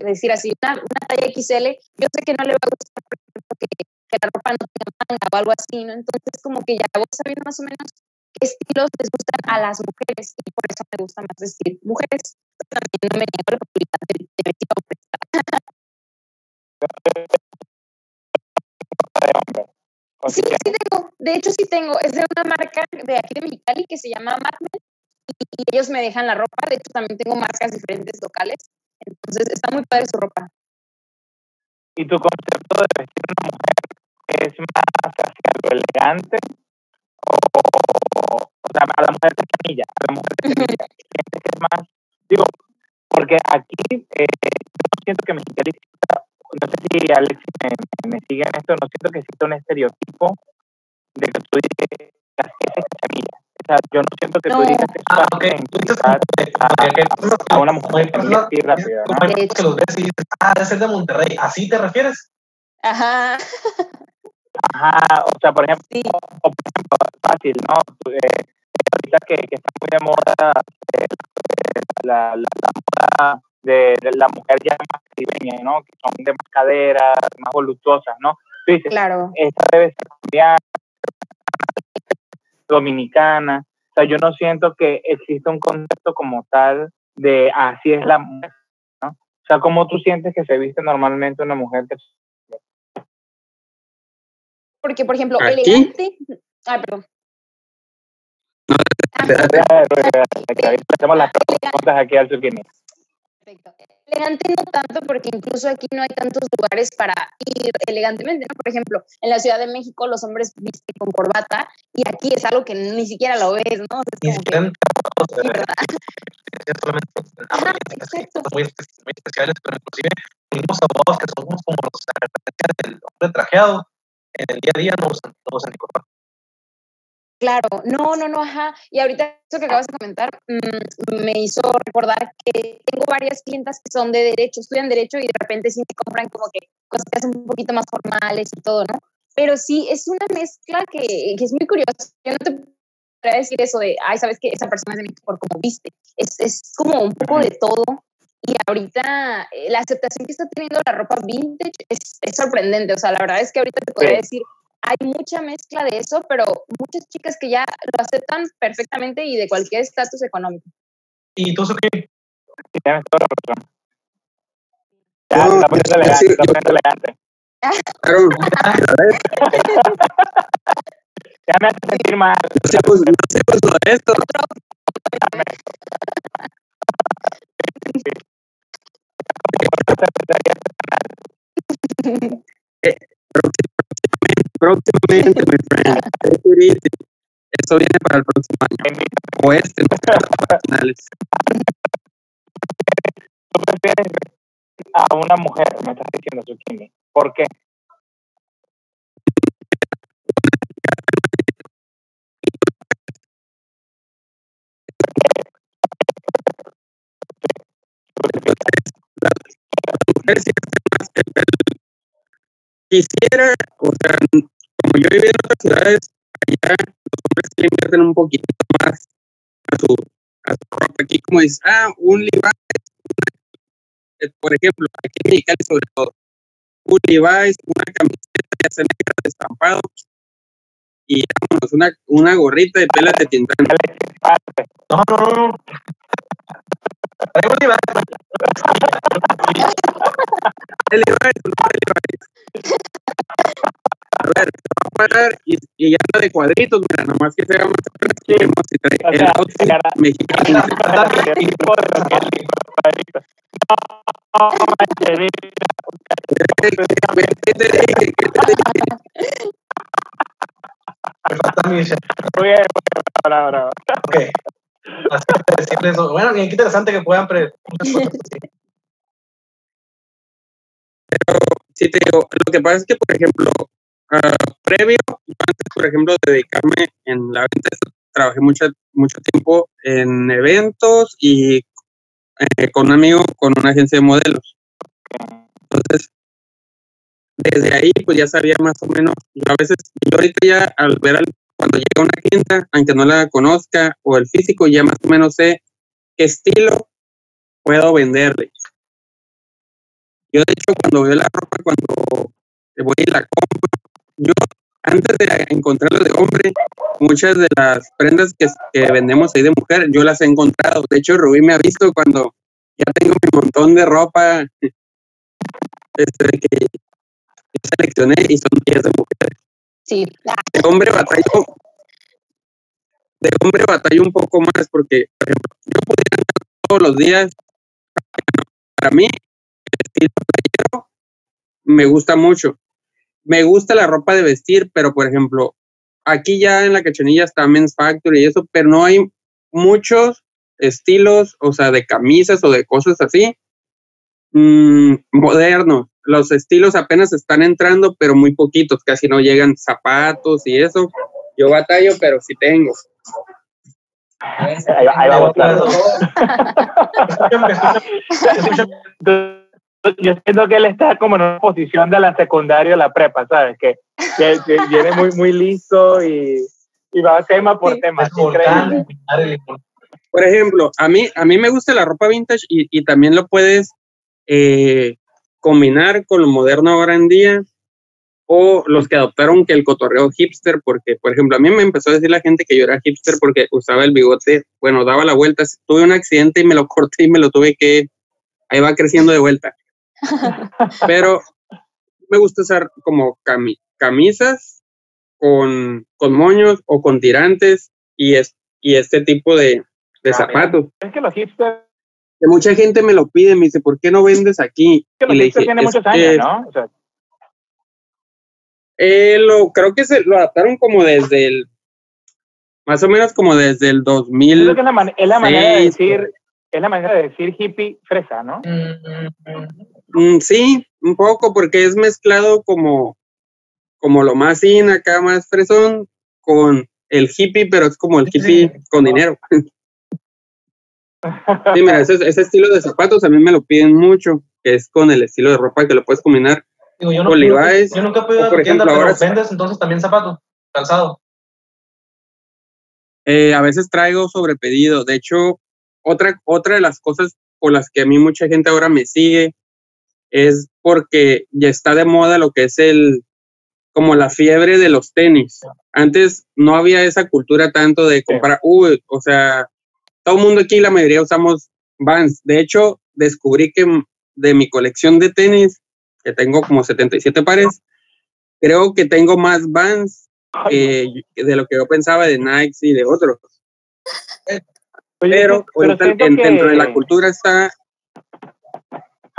decir así, una, una talla XL, yo sé que no le va a gustar porque que la ropa no tenga manga o algo así, ¿no? Entonces como que ya voy sabiendo más o menos qué estilos les gustan a las mujeres y por eso me gusta más vestir mujeres. También no me niego la posibilidad de, vestir hombres. Sí, sí tengo. De hecho, sí tengo. Es de una marca de aquí de Mexicali que se llama Madmen y ellos me dejan la ropa. De hecho, también tengo marcas diferentes locales. Entonces, está muy padre su ropa. ¿Y tu concepto de vestir una mujer es más hacia lo elegante o, o sea, a la mujer de camilla, a la mujer de camilla, que es más, digo, porque aquí eh, yo siento que Mexicali, no sé si Alex me, me, sigue en esto, no siento que exista un estereotipo de que tú dices, esa es camilla, esa sea, yo no siento que tú digas que ah, okay. a, a, una mujer así rápida. ¿no? que los ves y dices, ah, debe ser de Monterrey. ¿Así te refieres? Ajá. Ajá, o sea, por ejemplo, sí. o, por ejemplo fácil, ¿no? Eh, ahorita que, que, está muy de moda eh, la, la, la, moda de, de, la mujer ya más caribeña, ¿no? Que son de más caderas, más voluptuosas, ¿no? Tú dices, claro. esta debe ser colombiana, dominicana. O sea, yo no siento que exista un concepto como tal de así es la mujer, ¿no? O sea, ¿cómo tú sientes que se viste normalmente una mujer que porque, por ejemplo, ¿Aquí? elegante. Ah, perdón. Hacemos las preguntas aquí al zucchini. Perfecto. Elegante no tanto, porque incluso aquí no hay tantos lugares para ir elegantemente, ¿no? Por ejemplo, en la Ciudad de México los hombres visten con corbata y aquí es algo que ni siquiera lo ves, ¿no? Es como que, ¿verdad? Ajá, exacto. Muy, muy especiales, pero inclusive tenemos abogados que somos como los del hombre trajeado, en el día a día no usan, no usan corbata. Claro, no, no, no, ajá. Y ahorita eso que acabas de comentar mmm, me hizo recordar que tengo varias clientas que son de derecho, estudian derecho y de repente sí me compran como que cosas un poquito más formales y todo, ¿no? Pero sí, es una mezcla que, que es muy curiosa. Yo no te podría decir eso de, ay, sabes que esa persona es de México por cómo viste. Es, es como un poco de todo. Y ahorita eh, la aceptación que está teniendo la ropa vintage es, es sorprendente. O sea, la verdad es que ahorita te podría decir, hay mucha mezcla de eso, pero muchas chicas que ya lo aceptan perfectamente y de cualquier estatus económico. ¿Y tú, Suki? Sí, tienes toda la razón. Ya, no, la pones elegante, elegante. Claro. ya me hace sentir mal. No sé, pues, no sé, pues, lo de esto. eh, próximamente, mi friend. Eso viene para el próximo año. O este, no finales. ¿Tú prefieres a una mujer? Me estás diciendo, Zucchini. ¿Por qué? Quisiera, o sea, como yo viví en otras ciudades, allá los hombres le invierten un poquito más a su, a su ropa. Aquí, como dices, ah, un Levi's, por ejemplo, aquí en Mexicali sobre todo, un Levi's, una camiseta ya se negra de estampado y vámonos, una, una gorrita de pela de tintán. No, no, no. Levi's. El Levi's, el Levi's. A ver, va a parar y, y ya está de cuadritos, mira, nomás que se haga más atractivo y trae O el sea, outfit cara- mexicano. No, manches, ¿Qué te dije? ¿Qué te dije? Me falta mi Muy bien, bravo, bravo. Ok. Así que decirles eso. Bueno, bien, qué interesante que puedan pre. Sí, te digo, lo que pasa es que, por ejemplo, ah, previo, antes, por ejemplo, de dedicarme en la venta, trabajé mucho, mucho tiempo en eventos y eh, con un amigo con una agencia de modelos. Entonces, desde ahí, pues ya sabía más o menos. A veces, yo ahorita ya al ver al, cuando llega una clienta, aunque no la conozca, o el físico, ya más o menos sé qué estilo puedo venderle. Yo, de hecho, cuando veo la ropa, cuando voy y la compro, yo, antes de encontrarlo de hombre, muchas de las prendas que, que vendemos ahí de mujer, yo las he encontrado. De hecho, Rubí me ha visto cuando ya tengo mi montón de ropa este, que yo seleccioné y son 10 de mujeres. Sí. De hombre batallo, de hombre batallo un poco más porque, por ejemplo, yo podría andar todos los días, para mí, estilo playero me gusta mucho. Me gusta la ropa de vestir, pero por ejemplo, aquí ya en la cachanilla está Men's Factory y eso, pero no hay muchos estilos, o sea, de camisas o de cosas así, mmm, modernos. Los estilos apenas están entrando, pero muy poquitos, casi no llegan zapatos y eso. Yo batallo, pero sí tengo. Ahí, ahí vamos, claro. Yo siento que él está como en una posición de la secundaria o la prepa, ¿sabes? Que, que, viene muy, muy listo y, y va tema por tema. Por ejemplo, a mí, a mí me gusta la ropa vintage y, y también lo puedes eh, combinar con lo moderno ahora en día o los que adoptaron que el cotorreo hipster, porque, por ejemplo, a mí me empezó a decir la gente que yo era hipster porque usaba el bigote, bueno, daba la vuelta, tuve un accidente y me lo corté y me lo tuve que, ahí va creciendo de vuelta. Pero me gusta usar como camisas con, con, moños o con tirantes y, es, y este tipo de, de zapatos. Es que los hipsters que mucha gente me lo pide, me dice, ¿por qué no vendes aquí? y le dije, tiene muchos años, ¿no? O sea, eh, lo, creo que se lo adaptaron como desde el, más o menos como desde el 2000. es, la, manera de decir, es la manera de decir hippie fresa, ¿no? Mm, sí, un poco, porque es mezclado como, como lo más in acá, más fresón, con el hippie, pero es como el hippie con dinero. Sí, mira, ese, ese, estilo de zapatos a mí me lo piden mucho, que es con el estilo de ropa que lo puedes combinar Digo, yo, no, yo nunca he podido a tienda, pero vendes entonces también zapatos, calzado. Eh, a veces traigo sobre pedido. De hecho, otra, otra de las cosas por las que a mí mucha gente ahora me sigue es porque ya está de moda lo que es el, como la fiebre de los tenis. Antes no había esa cultura tanto de comprar, uy, o sea, todo el mundo aquí, la mayoría usamos Vans. De hecho, descubrí que de mi colección de tenis, que tengo como 77 pares. Creo que tengo más Vans de lo que yo pensaba de Nike y de otros. pero, dentro de la cultura está...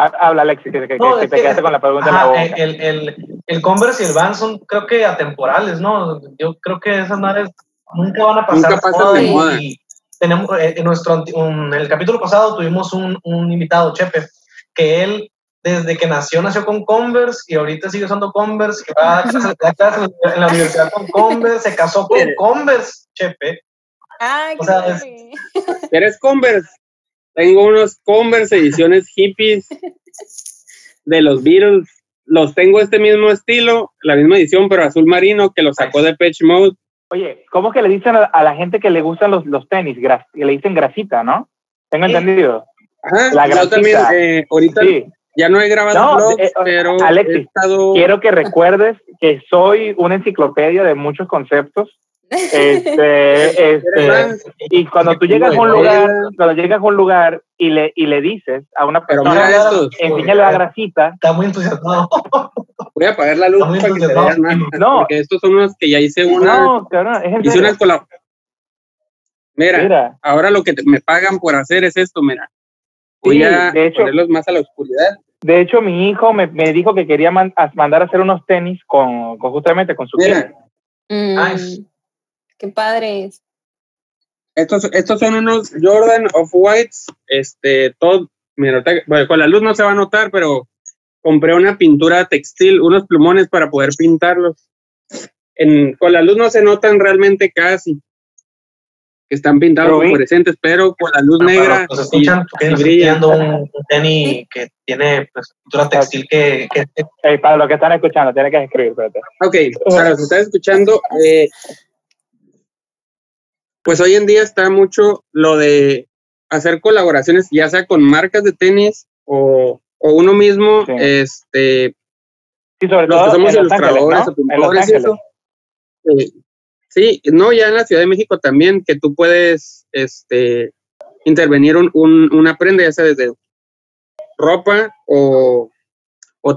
Habla, Alexi, que, te quedaste con la pregunta. el, el, el, Converse y el Vans son, creo que, atemporales, ¿no? Yo creo que esas madres nunca van a pasar. Nunca pasan de moda. tenemos, eh, en, nuestro, en el capítulo pasado tuvimos un, un invitado, Chepe, que él desde que nació, nació con Converse y ahorita sigue usando Converse, que va a clases en la universidad con Converse, se casó con Converse, Chepe. Ay, o sea, ¿Eres Converse? Tengo unos Converse ediciones hippies de los Beatles. Los tengo este mismo estilo, la misma edición, pero azul marino, que lo sacó de Patch Mode. Oye, ¿cómo que le dicen a, la gente que le gustan los, los tenis? que le dicen grasita, ¿no? Tengo entendido. Ajá, la grasita. Yo también, eh, ahorita, sí. Ya no he grabado eh, pero Alexis, quiero que recuerdes que soy una enciclopedia de muchos conceptos. Este, este, y cuando tú llegas a un lugar, cuando llegas a un lugar y le, y le dices a una persona, enséñale la grasita. Está muy entusiasmado. Voy a apagar la luz para que se vean más. No, porque estos son los que ya hice una. No, cabrón, es hice una Mira, mira, ahora lo que me pagan por hacer es esto, mira. Voy a de hecho, ponerlos más a la oscuridad. De hecho, mi hijo me, me dijo que quería mandar a hacer unos tenis con, con justamente con su Mira. Mm, qué padres. Estos, estos son unos Jordan of Whites, este, todo, mira, bueno, con la luz no se va a notar, pero compré una pintura textil, unos plumones para poder pintarlos. En, con la luz no se notan realmente casi, están pintados como fluorescentes, pero con la luz negra. Los escuchan, y, un, tenis que tiene pues, pintura textil que. para los que están escuchando, tiene que escribir, Ok, para los que están escuchando, eh, pues hoy en día está mucho lo de hacer colaboraciones, ya sea con marcas de tenis o, o uno mismo, este. Sí, sobre los todo que somos ilustradores o pintores, eso. Eh, Sí, no, ya en la Ciudad de México también, que tú puedes este, intervenir un, una prenda, ya sea desde ropa o,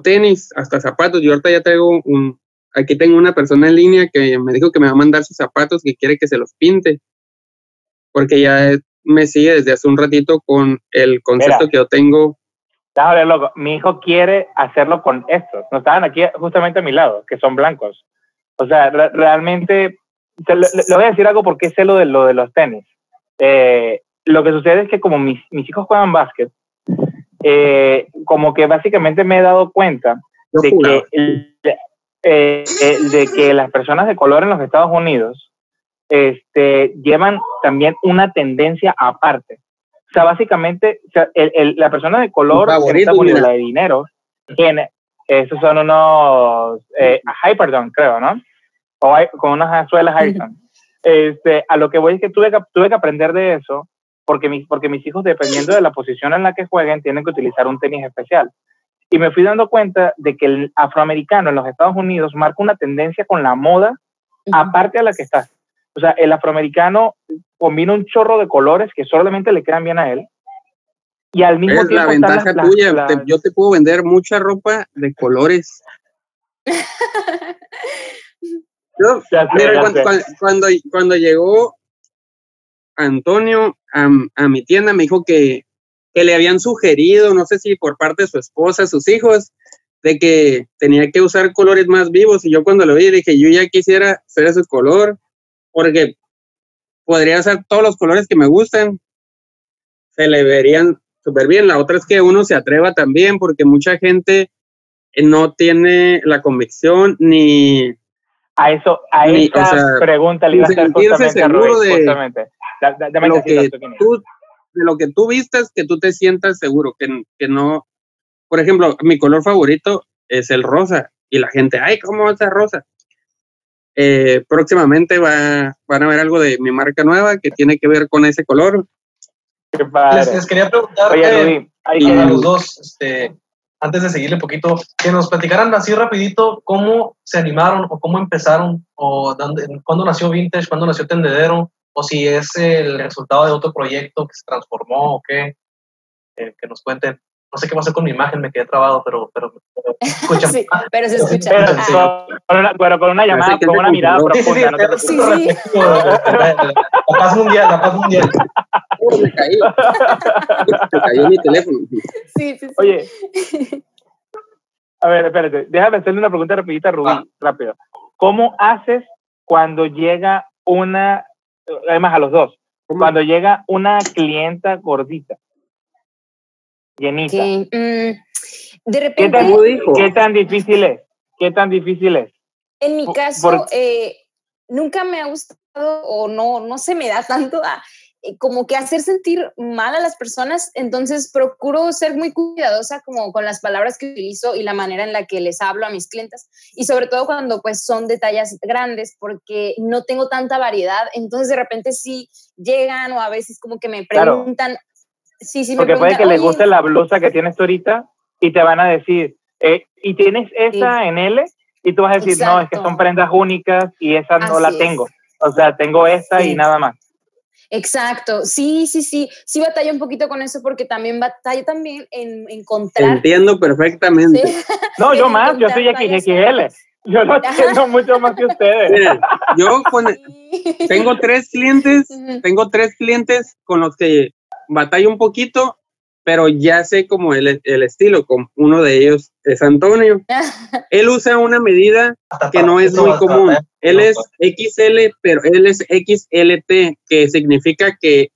tenis hasta zapatos. Yo ahorita ya traigo un, aquí tengo una persona en línea que me dijo que me va a mandar sus zapatos, que quiere que se los pinte, porque ya me sigue desde hace un ratito con el concepto que yo tengo. loco, mi hijo quiere hacerlo con estos, no estaban aquí justamente a mi lado, que son blancos. O sea, realmente le, voy a decir algo porque sé lo de, lo de los tenis. Eh, lo que sucede es que como mis, mis hijos juegan básquet, eh, como que básicamente me he dado cuenta de que, eh, de que las personas de color en los Estados Unidos este, llevan también una tendencia aparte. O sea, básicamente, la persona de color que está poniendo la de dinero, tiene, esos son unos eh, Hyperdon, creo, ¿no? O hay, con unas suelas Hyperdon. Este, a lo que voy es que tuve que, tuve que aprender de eso porque mis, porque mis hijos, dependiendo de la posición en la que jueguen, tienen que utilizar un tenis especial. Y me fui dando cuenta de que el afroamericano en los Estados Unidos marca una tendencia con la moda aparte a la que está. O sea, el afroamericano combina un chorro de colores que solamente le quedan bien a él. Y al mismo es la ventaja tuya. yo te puedo vender mucha ropa de colores. cuando, cuando, llegó Antonio a, a, mi tienda, me dijo que, que le habían sugerido, no sé si por parte de su esposa, sus hijos, de que tenía que usar colores más vivos. Y yo cuando lo vi dije, yo ya quisiera ser ese color, porque podría ser todos los colores que me gustan, se le verían súper bien. La otra es que uno se atreva también, porque mucha gente no tiene la convicción ni a eso, a esa pregunta le iba a hacer justamente a de, de, lo que tú, de lo que tú vistas, que tú te sientas seguro, que, que no, por ejemplo, mi color favorito es el rosa, y la gente, ay, ¿cómo va a ser rosa? Eh, próximamente va, van a ver algo de mi marca nueva que tiene que ver con ese color. Les, quería preguntar Oye, a los dos, este, antes de seguirle un poquito, que nos platicaran así rapidito cómo se animaron o cómo empezaron o dónde, cuándo nació Vintage, cuándo nació Tendedero, o si es el resultado de otro proyecto que se transformó o qué, eh, que nos cuenten. No sé qué pasó con mi imagen, me quedé trabado, pero, pero, pero escucha. sí, pero se escucha. Pero, con, una, llamada, con una mirada profunda. no sí, sí. La paz mundial, la paz mundial. me caí. Me cayó mi teléfono. Sí, sí, sí. Oye. A ver, espérate. Déjame hacerle una pregunta rapidita, Rubí, ah. rápido. ¿Cómo haces cuando llega una, además a los dos, cuando llega una clienta gordita? Llenita. Mm, de repente. ¿Qué tan, ¿Qué tan, difícil es? ¿Qué tan difícil es? En mi caso, eh, nunca me ha gustado o no, no se me da tanto a, eh, como que hacer sentir mal a las personas, entonces procuro ser muy cuidadosa como con las palabras que utilizo y la manera en la que les hablo a mis clientes y sobre todo cuando pues son detalles grandes porque no tengo tanta variedad, entonces de repente sí llegan o a veces como que me preguntan, Sí, sí, Porque puede que les guste la blusa que tienes tú ahorita y te van a decir, eh, y tienes esa en L, y tú vas a decir, no, es que son prendas únicas y esa no la tengo. O sea, tengo esta y nada más. Exacto, sí, sí, sí, sí batalla un poquito con eso porque también batalla también en encontrar. Entiendo perfectamente. No, yo más, yo soy XXL. Yo no entiendo mucho más que ustedes. yo tengo tres clientes, tengo tres clientes con los que batalla un poquito, pero ya sé como el, el estilo, como uno de ellos es Antonio. él usa una medida que no es muy común. Él es XL, pero él es XLT, que significa que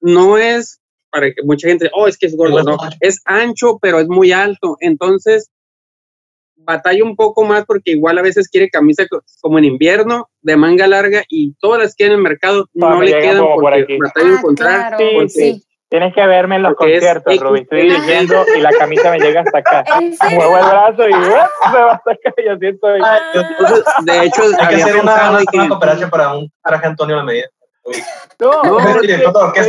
no es para que mucha gente, oh, es que es gordo, no, es ancho, pero es muy alto. Entonces, batalla un poco más porque igual a veces quiere camisa como en invierno, de manga larga, y todas las que en el mercado no, le quedan porque batalla ah, encontrar. sí. Tienes que verme en los conciertos, Rubí. Estoy dirigiendo y la camisa me llega hasta acá. Muevo el brazo y me va hasta acá. Yo siento. de hecho, hay que hacer una, una, cooperación para un traje Antonio la medida. No, no a,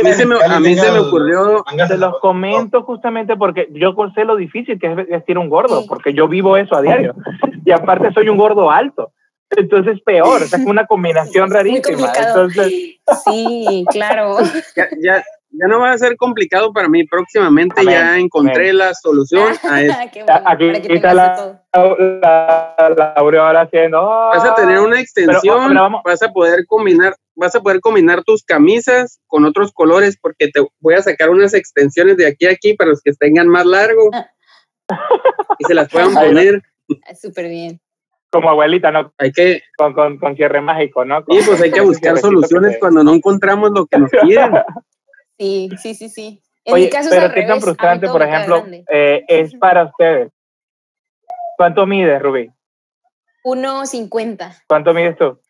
mí se me, a mí se me ocurrió. Se los comento justamente porque yo sé lo difícil que es vestir un gordo, porque yo vivo eso a diario. Y aparte soy un gordo alto. Entonces peor, o sea, es una combinación rarísima. Entonces... Sí, claro. Ya, ya, ya no va a ser complicado para mí. Próximamente ya encontré la solución a eso. Aquí está la, la, ahora haciendo. vas a tener una extensión, vas a poder combinar, vas a poder combinar tus camisas con otros colores porque te voy a sacar unas extensiones de aquí a aquí para los que tengan más largo y se las puedan poner. Súper bien. Como abuelita, ¿no? Hay que... Con, con, con cierre mágico, ¿no? sí, pues hay que buscar soluciones cuando no encontramos lo que nos piden. Sí, sí, sí, sí. En mi caso pero es qué tan frustrante, por ejemplo, eh, es para ustedes. ¿Cuánto mides, Rubí? 1,50. ¿Cuánto mides tú?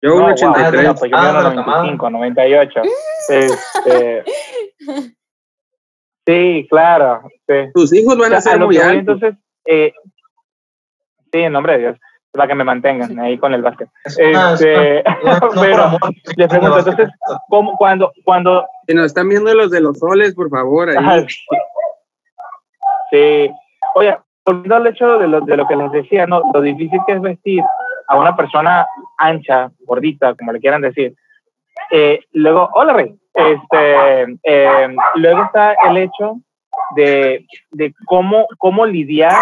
Yo no, 83. Wow, pues yo ah, 95, 98. Este, sí, claro. Sí. Tus hijos van a ser muy altos. Entonces, eh, sí, en nombre de Dios para que me mantengan ahí con el básquet. Este, pero les pregunto, entonces, ¿cómo, cuando, cuando... Si nos están viendo los de los soles, por favor. Ahí. Sí. Oye, volviendo al hecho de lo, de lo que les decía, ¿no? lo difícil que es vestir a una persona ancha, gordita, como le quieran decir. Eh, luego, hola Rey. Este, eh, luego está el hecho de, de cómo, cómo lidiar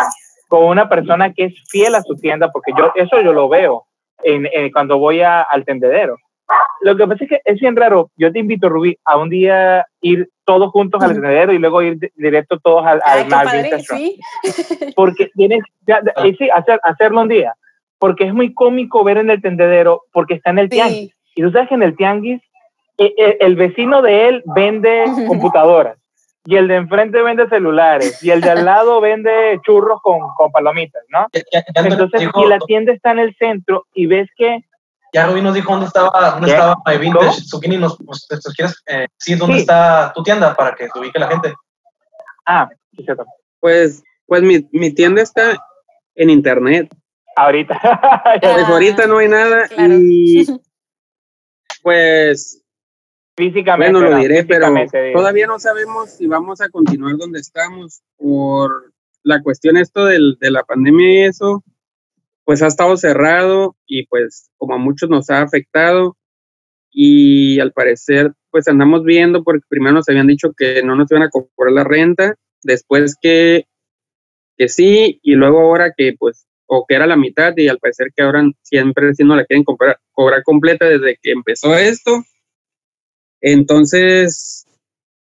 con una persona que es fiel a su tienda, porque yo eso yo lo veo en, cuando voy al tendedero. Lo que pasa es que es bien raro. Yo te invito, Rubí, a un día ir todos juntos al tendedero y luego ir directo todos al, al ¿sí? Porque tienes, y sí, hacer, hacerlo un día. Porque es muy cómico ver en el tendedero, porque está en el tianguis. Y tú sabes que en el tianguis, el, e, el vecino de él vende computadoras y el de enfrente vende celulares y el de al lado vende churros con, con palomitas, ¿no? Entonces, y la tienda está en el centro y ves que... Ya Rubí nos dijo dónde estaba, dónde estaba Vintage Zucchini, nos, pues, ¿quieres eh, decir dónde está tu tienda para que te ubique la gente? Ah, sí, cierto. Pues, pues mi, mi tienda está en internet. Ahorita. pues ahorita no hay nada y pues Físicamente. Bueno, lo diré, pero todavía no sabemos si vamos a continuar donde estamos por la cuestión esto del, de la pandemia y eso, pues ha estado cerrado y pues como a muchos nos ha afectado y al parecer pues andamos viendo porque primero nos habían dicho que no nos iban a cobrar la renta, después que, que sí y luego ahora que pues o que era la mitad y al parecer que ahora siempre si no la quieren cobrar, cobrar completa desde que empezó esto entonces,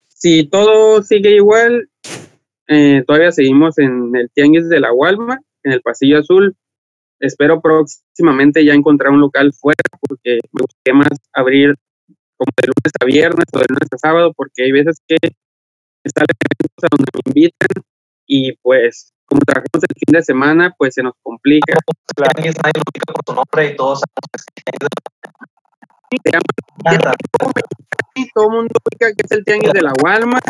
si todo sigue igual, eh, todavía seguimos en el Tianguis de la Walmart, en el Pasillo Azul. Espero próximamente ya encontrar un local fuera porque me gustaría más abrir como de lunes a viernes o de lunes a sábado porque hay veces que están a donde me invitan y pues como trabajamos el fin de semana pues se nos complica. Claro. Nadie lo por tu nombre y todos todo el mundo ubica que es el tianguis de la Walmart.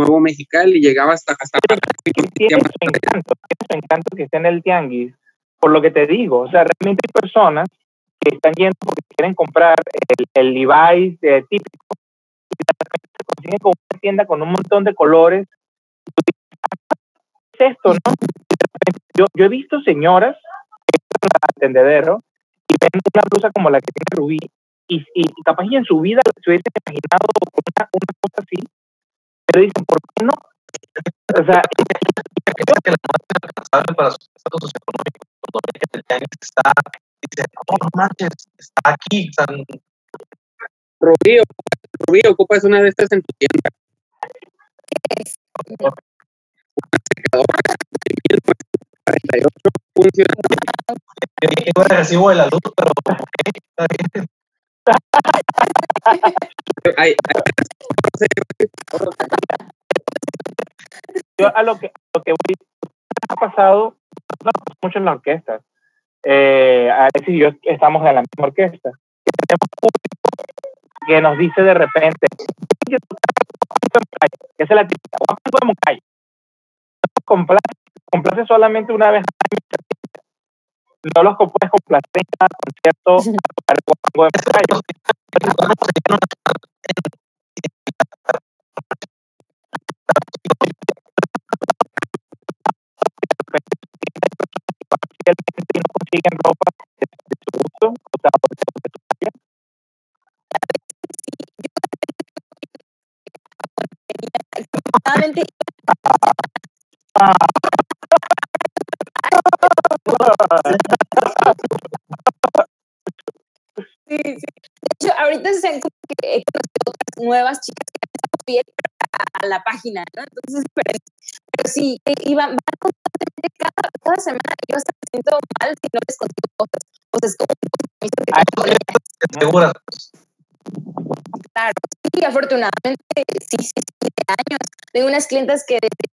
nuevo Mexicali y llegaba hasta hasta tiene su encanto, tiene su encanto que esté en el tianguis por lo que te digo, o sea, realmente hay personas que están yendo porque quieren comprar el, el Levi's eh, típico y se consiguen con una tienda con un montón de colores. Es esto, ¿no? Yo, yo he visto señoras que están al tendedero y ven una blusa como la que tiene Rubí y, y, capaz y en su vida se hubiesen imaginado una, una cosa así, pero dicen, ¿por qué no? O sea, que la más para su estatus socioeconómico está, dice, oh, manches, está aquí. O sea, Rubí, Rubí, ocupas una de estas en tu tienda. Una secadora de 1948 funciona. Yo recibo de la luz, pero ok, está bien. Yo a lo que, lo que voy, ha pasado mucho en la orquesta. Eh, Alex y yo estamos en la misma orquesta. Que nos dice de repente, que es la típica, complace, complace solamente una vez no los puedes complacer en cada concierto no consiguen ropa de, su gusto, o sea, de su talla. Sí, sí. De hecho, ahorita se han he conocido otras nuevas chicas que han fiel a la página, ¿no? Entonces, pero, sí, iba, constantemente cada, cada semana yo hasta me siento mal si no les contigo cosas. O sea, es como un que Segura. Claro, sí, afortunadamente, sí, sí, sí, de años. Tengo unas clientes que desde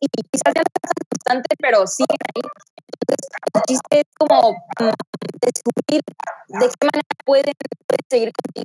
y quizás ya no es constante, pero siguen ahí. Entonces, el chiste es como descubrir de qué manera pueden, pueden seguir contigo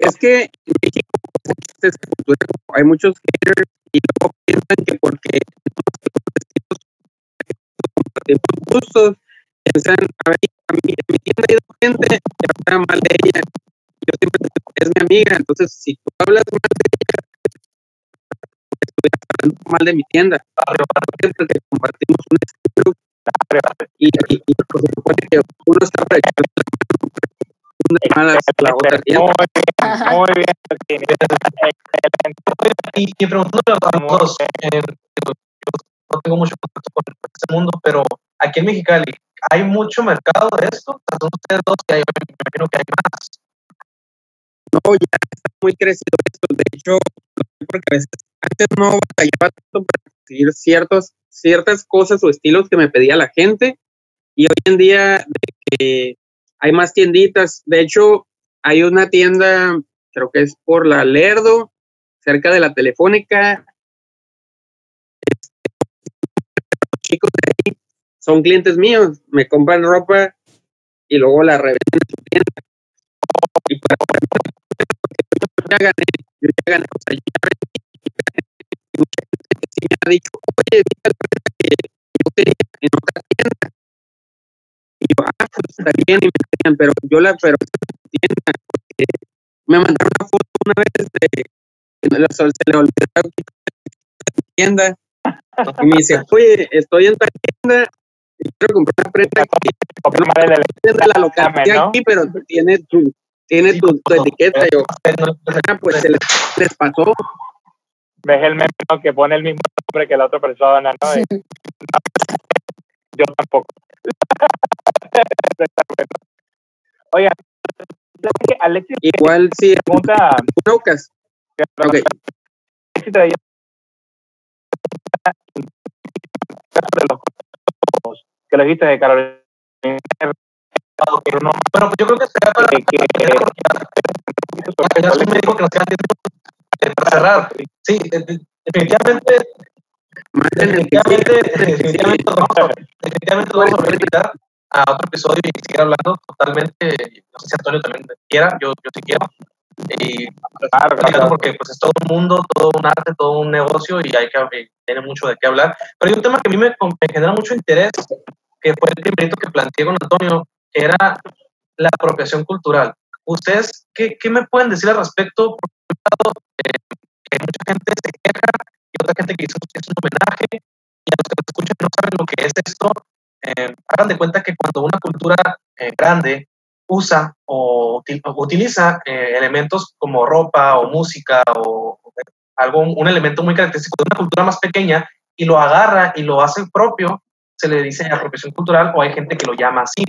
es que en México hay muchos haters y luego piensan que porque compartimos gustos, piensan, a ver, a mí, en mi tienda ha ido gente que habla mal de ella. Yo siempre es mi amiga, entonces si tú hablas mal de ella, estoy hablando mal de mi tienda. Porque compartimos un estilo. Y, y, y pues, que uno está para malas la otra tienda. Muy bien, muy bien. Y, y preguntándole a los dos, eh, no tengo mucho contacto con este mundo, pero aquí en Mexicali, ¿hay mucho mercado de esto? ¿Son ustedes dos que hay, me imagino que hay más? No, ya está muy crecido esto. De hecho, porque a veces antes no batallaba tanto para conseguir ciertos, ciertas cosas o estilos que me pedía la gente. Y hoy en día, de que hay más tienditas. De hecho, hay una tienda, creo que es por la Lerdo, cerca de la Telefónica. Chicos de ahí son clientes míos, me compran ropa y luego la revenden en su tienda. Y para yo ya gané, yo ya gané, o sea, ya mucha gente sí me ha dicho, oye, que yo tenía en otra y yo, ah, pues está bien, y me decían, pero yo la, pero tienda, porque me mandaron una foto una vez de que se le olvidó la tienda. Y me dice, oye, estoy en tal tienda y quiero comprar una prenda aquí. De la localidad aquí, pero tiene tu, tiene tu, tu etiqueta. Yo, ah, pues se les, les pasó. Ves el meme que pone el mismo nombre que la otra persona, ¿no? Y, yo tampoco. Oiga, Alexis. Igual sí. Pregunta. Lucas. Que lo dijiste de Carolina. Bueno, pues yo creo que será para que, que, que, me dijo que nos quedan tiempo para cerrar. Sí, definitivamente definitivamente, definitivamente, vamos a, definitivamente vamos a invitar a otro episodio y seguir hablando totalmente. No sé si Antonio también quiera, yo, yo sí quiero. Y claro, claro. porque pues es todo un mundo, todo un arte, todo un negocio y hay que tiene mucho de qué hablar. Pero hay un tema que a mí me, me genera mucho interés, que fue el primerito que planteé con Antonio, que era la apropiación cultural. ¿Ustedes qué, qué me pueden decir al respecto? Eh, que mucha gente se queja y otra gente que dice que es un homenaje y a los que escuchan no saben lo que es esto, eh, hagan de cuenta que cuando una cultura eh, grande usa o, utiliza eh, elementos como ropa o música o algo, un elemento muy característico de una cultura más pequeña y lo agarra y lo hace propio, se le dice apropiación cultural o hay gente que lo llama así.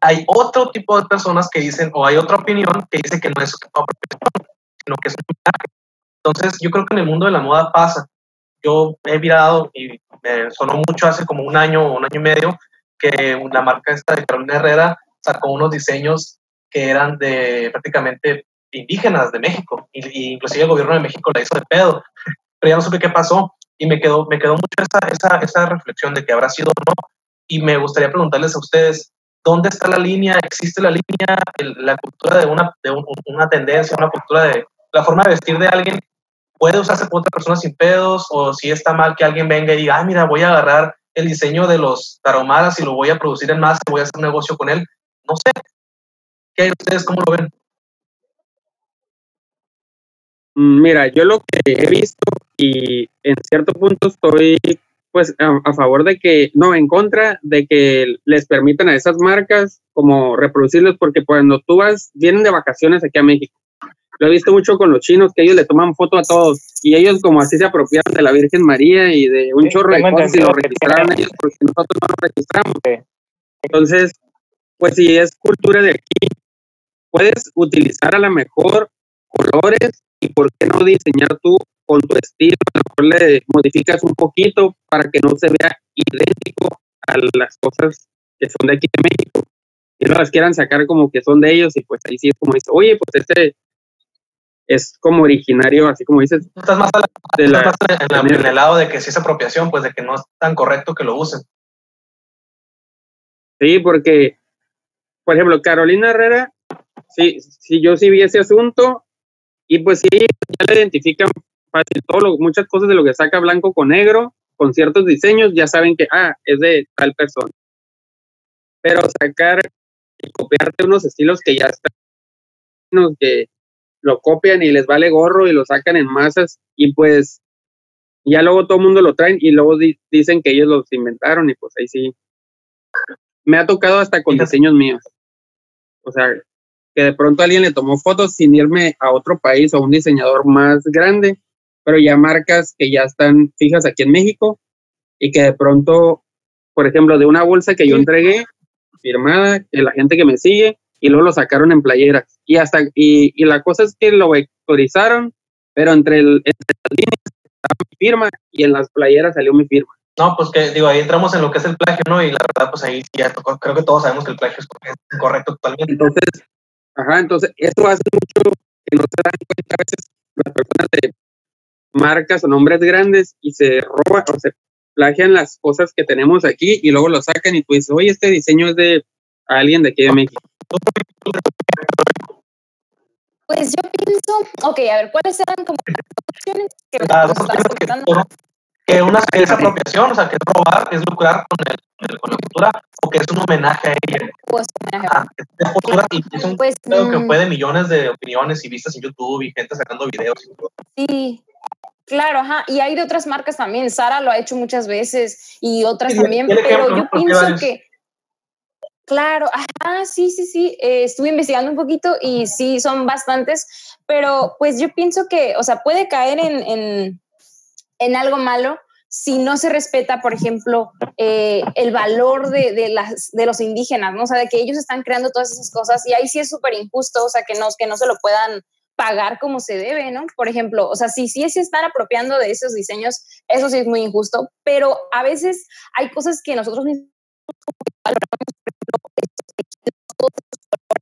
Hay otro tipo de personas que dicen, o hay otra opinión que dice que no es apropiación, sino que es un homenaje. Entonces, yo creo que en el mundo de la moda pasa. Yo he mirado y me sonó mucho hace como un año o un año y medio que la marca esta de Carolina Herrera sacó unos diseños que eran de prácticamente indígenas de México, y, inclusive el gobierno de México la hizo de pedo, pero ya no supe qué pasó. Y me quedó, me quedó mucho esa, esa, esa reflexión de que habrá sido o no, y me gustaría preguntarles a ustedes, ¿dónde está la línea? ¿Existe la línea, la cultura de una, de una tendencia, una cultura de la forma de vestir de alguien puede usarse por otra persona sin pedos o si está mal que alguien venga y diga, ah, mira, voy a agarrar el diseño de los taromaras y lo voy a producir en masa, voy a hacer un negocio con él. No sé. ¿Qué ustedes cómo lo ven? Mm, mira, yo lo que he visto y en cierto punto estoy pues a, favor de que, no, en contra de que les permitan a esas marcas como reproducirlos porque cuando tú vas, vienen de vacaciones aquí a México. Lo he visto mucho con los chinos que ellos le toman foto a todos y ellos como así se apropiaron de la Virgen María y de un chorro de cosas y lo registraron ellos porque nosotros no lo registramos. Entonces, pues si es cultura de aquí, puedes utilizar a lo mejor colores y por qué no diseñar tú con tu estilo, a lo mejor le modificas un poquito para que no se vea idéntico a las cosas que son de aquí de México. Y no las quieran sacar como que son de ellos y pues ahí sí es como dice, oye, pues este es como originario, así como dices. Estás más, en, el lado de que si es apropiación, pues de que no es tan correcto que lo usen. Sí, porque, por ejemplo, Carolina Herrera, sí, sí, yo sí vi ese asunto y pues sí, ya le identifican fácil todo muchas cosas de lo que saca blanco con negro, con ciertos diseños, ya saben que, ah, es de tal persona. Pero sacar y copiarte unos estilos que ya están, que lo copian y les vale gorro y lo sacan en masas y pues ya luego todo el mundo lo traen y luego dicen que ellos los inventaron y pues ahí sí. Me ha tocado hasta con diseños míos. O sea, que de pronto alguien le tomó fotos sin irme a otro país o un diseñador más grande, pero ya marcas que ya están fijas aquí en México y que de pronto, por ejemplo, de una bolsa que yo entregué, firmada, que la gente que me sigue, y luego lo sacaron en playeras. Y hasta y, y la cosa es que lo vectorizaron, pero entre, el, entre las líneas estaba mi firma y en las playeras salió mi firma. No, pues que digo, ahí entramos en lo que es el plagio, ¿no? Y la verdad, pues ahí ya creo que todos sabemos que el plagio es correcto totalmente. Entonces, Ajá, entonces eso hace mucho que no se dan cuenta a veces las personas de marcas o nombres grandes y se roban o se plagian las cosas que tenemos aquí y luego lo sacan y tú dices, oye, este diseño es de alguien de aquí de México. Pues yo pienso, ok, a ver, ¿cuáles eran como las opciones que, ah, que una es apropiación, o sea, que es robar, es lucrar con, el, con la cultura, o que es un homenaje a ella. Pues homenaje. Ah, es cultura y es un pues, que mm. puede millones de opiniones y vistas en YouTube y gente sacando videos y todo. Sí. Claro, ajá, y hay de otras marcas también. Sara lo ha hecho muchas veces y otras también, pero yo pienso que Claro, ajá, sí, sí, sí. Eh, estuve investigando un poquito y sí, son bastantes, pero pues yo pienso que, o sea, puede caer en, en, algo malo si no se respeta, por ejemplo, eh, el valor de, de, las, de los indígenas, ¿no? O sea, de que ellos están creando todas esas cosas y ahí sí es súper injusto, o sea, que no, que no se lo puedan pagar como se debe, ¿no? Por ejemplo, o sea, si sí se están apropiando de esos diseños, eso sí es muy injusto, pero a veces hay cosas que nosotros mismos por ejemplo, todos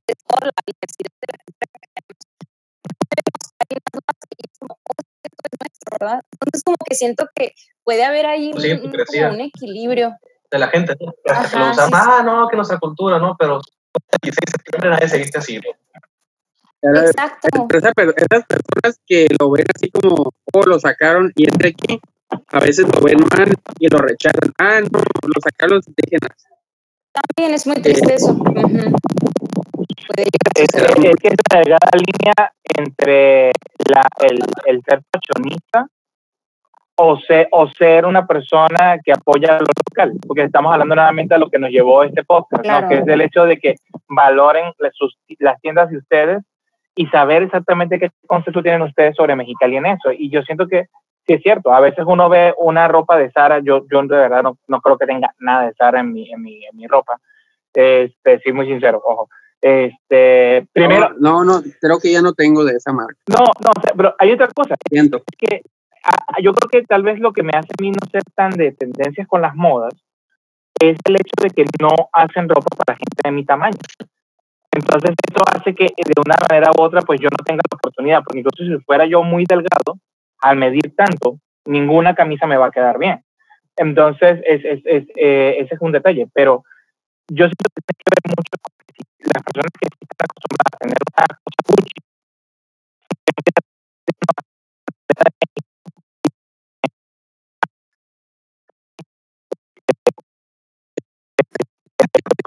los colores, la diversidad de la ¿verdad? Entonces como que siento que puede haber ahí pues un, un, equilibrio. De la gente, ¿no? lo usan, ah, no, que nuestra cultura, ¿no? Pero el 16 de septiembre nadie se viste así, ¿no? Exacto. esas personas que lo ven así como, oh, lo sacaron y entre aquí, a veces lo ven mal y lo rechazan. Ah, no, lo sacaron los indígenas. También es muy triste eso. Es, es, que es la delgada línea entre la, el, el ser pachonista o ser, o ser una persona que apoya lo local, porque estamos hablando nuevamente de lo que nos llevó a este podcast, ¿no? que es el hecho de que valoren las, las tiendas de ustedes y saber exactamente qué concepto tienen ustedes sobre Mexicali en eso. Y yo siento que sí es cierto, a veces uno ve una ropa de Sara, yo, yo de verdad no, no creo que tenga nada de Sara en mi, en mi, en mi ropa, este, sí, muy sincero, ojo. Este, primero. No, no, creo que ya no tengo de esa marca. No, no, pero hay otra cosa. Siento. que yo creo que tal vez lo que me hace a mí no ser tan de tendencias con las modas es el hecho de que no hacen ropa para gente de mi tamaño. Entonces eso hace que de una manera u otra pues yo no tenga la oportunidad, porque incluso si fuera yo muy delgado, al medir tanto, ninguna camisa me va a quedar bien. Entonces es, es, es eh, ese es un detalle, pero yo siento que tiene que ver mucho con las personas que están acostumbradas a tener una cosa Gucci,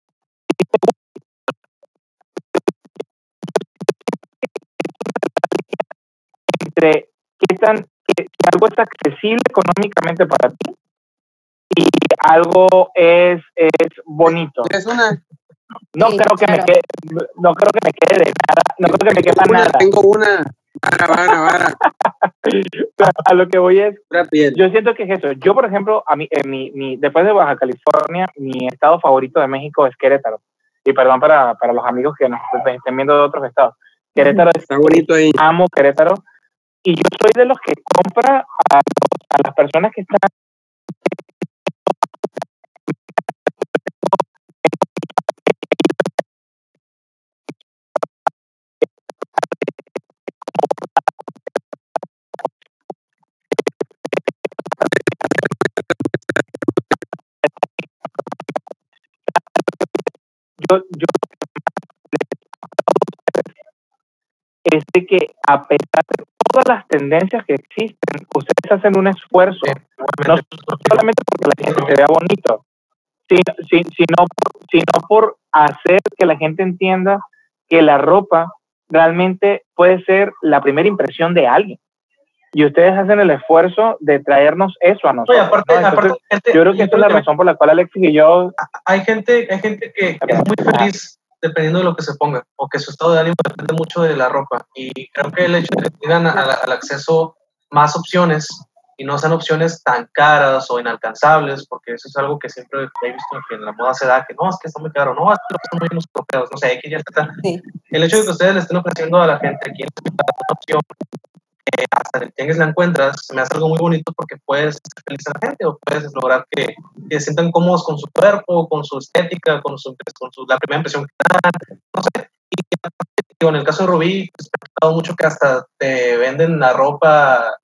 entre qué tan que algo es accesible económicamente para ti y algo es, es bonito. Es una. No creo que me quede, no creo que me quede de nada, no creo que me quede nada. Tengo una. Vara, vara, vara. a lo que voy es, yo siento que es eso. Yo, por ejemplo, a mí, en mi, mi, después de Baja California, mi estado favorito de México es Querétaro. Y perdón para, para los amigos que nos estén viendo de otros estados. Querétaro está bonito ahí. Amo Querétaro. Y yo soy de los que compra a, a las personas que están yo, es de que a pesar de todas las tendencias que existen, ustedes hacen un esfuerzo, no solamente porque la gente se vea bonito, sino, sino, sino por hacer que la gente entienda que la ropa realmente puede ser la primera impresión de alguien y ustedes hacen el esfuerzo de traernos eso a nosotros. aparte, yo creo que esa es la razón por la cual Alexis y yo... Hay gente, hay gente que, es muy feliz dependiendo de lo que se ponga, o que su estado de ánimo depende mucho de la ropa. Y creo que el hecho de que tengan al, acceso más opciones y no sean opciones tan caras o inalcanzables, porque eso es algo que siempre he visto que en la moda se da, que no, es que está muy caro, no, es que son muy europeos, no sé, que ya está. El hecho de que ustedes le estén ofreciendo a la gente aquí una opción hasta en el tianguis la encuentras, me hace algo muy bonito porque puedes hacer feliz a la gente o puedes lograr que, que se sientan cómodos con su cuerpo, con su estética, con, su, con su, la primera impresión que dan, no sé. Y en el caso de Rubí, pues, ha gustado mucho que hasta te venden la ropa.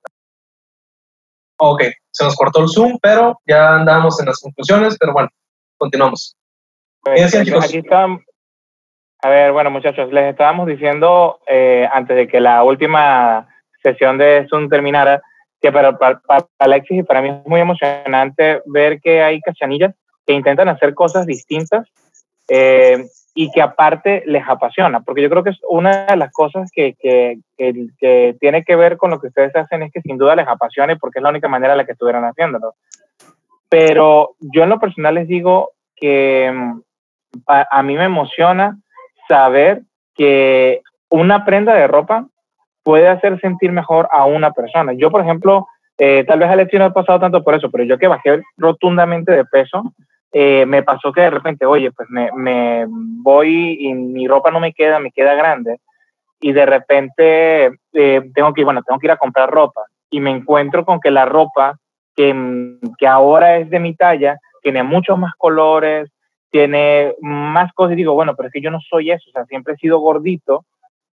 Ok, se nos cortó el Zoom, pero ya andamos en las conclusiones, pero bueno, continuamos. Pues, aquí, están, a ver, bueno, muchachos, les estábamos diciendo eh, antes de que la última sesión de Zoom terminara, que para, para, Alexis y para mí es muy emocionante ver que hay cachanillas que intentan hacer cosas distintas eh, y que aparte les apasiona, porque yo creo que es una de las cosas que, que, que, tiene que ver con lo que ustedes hacen es que sin duda les apasiona y porque es la única manera en la que estuvieran haciéndolo. Pero yo en lo personal les digo que mm, a mí me emociona saber que una prenda de ropa puede hacer sentir mejor a una persona. Yo, por ejemplo, eh, tal vez Alexi no ha pasado tanto por eso, pero yo que bajé rotundamente de peso, eh, me pasó que de repente, oye, pues me, voy y mi ropa no me queda, me queda grande, y de repente eh, tengo que, bueno, tengo que ir a comprar ropa, y me encuentro con que la ropa que, que ahora es de mi talla tiene muchos más colores, tiene más cosas, y digo, bueno, pero es que yo no soy eso, o sea, siempre he sido gordito,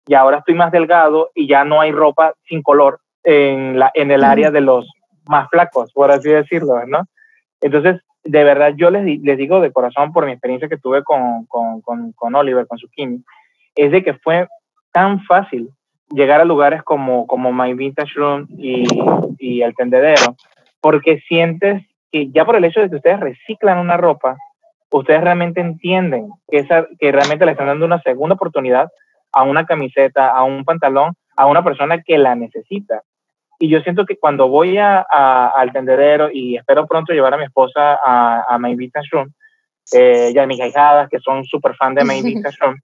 y ahora estoy más delgado y ya no hay ropa sin color en, la, en el área de los más flacos, por así decirlo, ¿no? Entonces, de verdad, yo les, les digo de corazón por mi experiencia que tuve con, con, con, con Oliver, con Zucchini, es de que fue tan fácil llegar a lugares como, como My Vintage Room y, y El Tendedero, porque sientes que ya por el hecho de que ustedes reciclan una ropa, ustedes realmente entienden que, esa, que realmente le están dando una segunda oportunidad a una camiseta, a un pantalón, a una persona que la necesita. Y yo siento que cuando voy a, al tendedero y espero pronto llevar a mi esposa a, a My Business Room, eh, y a mis hijadas que son súper fan de My Business Room,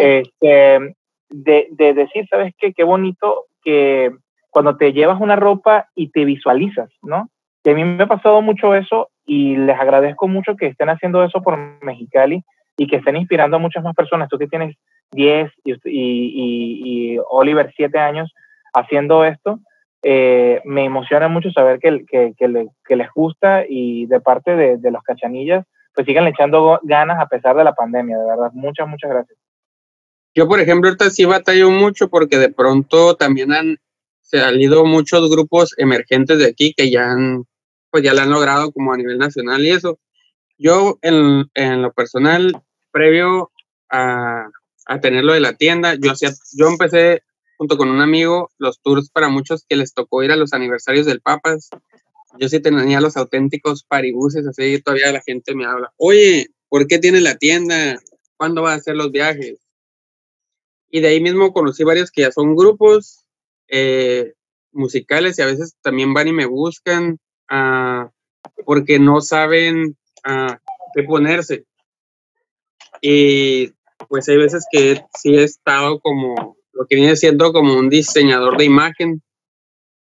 este, de, de, decir, ¿sabes qué? Qué bonito que cuando te llevas una ropa y te visualizas, ¿no? Y a mí me ha pasado mucho eso y les agradezco mucho que estén haciendo eso por Mexicali y que estén inspirando a muchas más personas. Tú que tienes 10 y, y, Oliver 7 años haciendo esto, eh, me emociona mucho saber que, que, que, les gusta y de parte de, de, los cachanillas, pues sigan echando ganas a pesar de la pandemia, de verdad. Muchas, muchas gracias. Yo, por ejemplo, ahorita sí batallo mucho porque de pronto también han salido muchos grupos emergentes de aquí que ya han, pues ya lo han logrado como a nivel nacional y eso. Yo, en, en lo personal, previo a, a tenerlo de la tienda. Yo, hacía, yo empecé junto con un amigo los tours para muchos que les tocó ir a los aniversarios del Papas. Yo sí tenía los auténticos paribuses, así todavía la gente me habla, oye, ¿por qué tiene la tienda? ¿Cuándo va a hacer los viajes? Y de ahí mismo conocí varios que ya son grupos eh, musicales y a veces también van y me buscan ah, porque no saben ah, qué ponerse. Y pues hay veces que sí he estado como lo que viene siendo como un diseñador de imagen.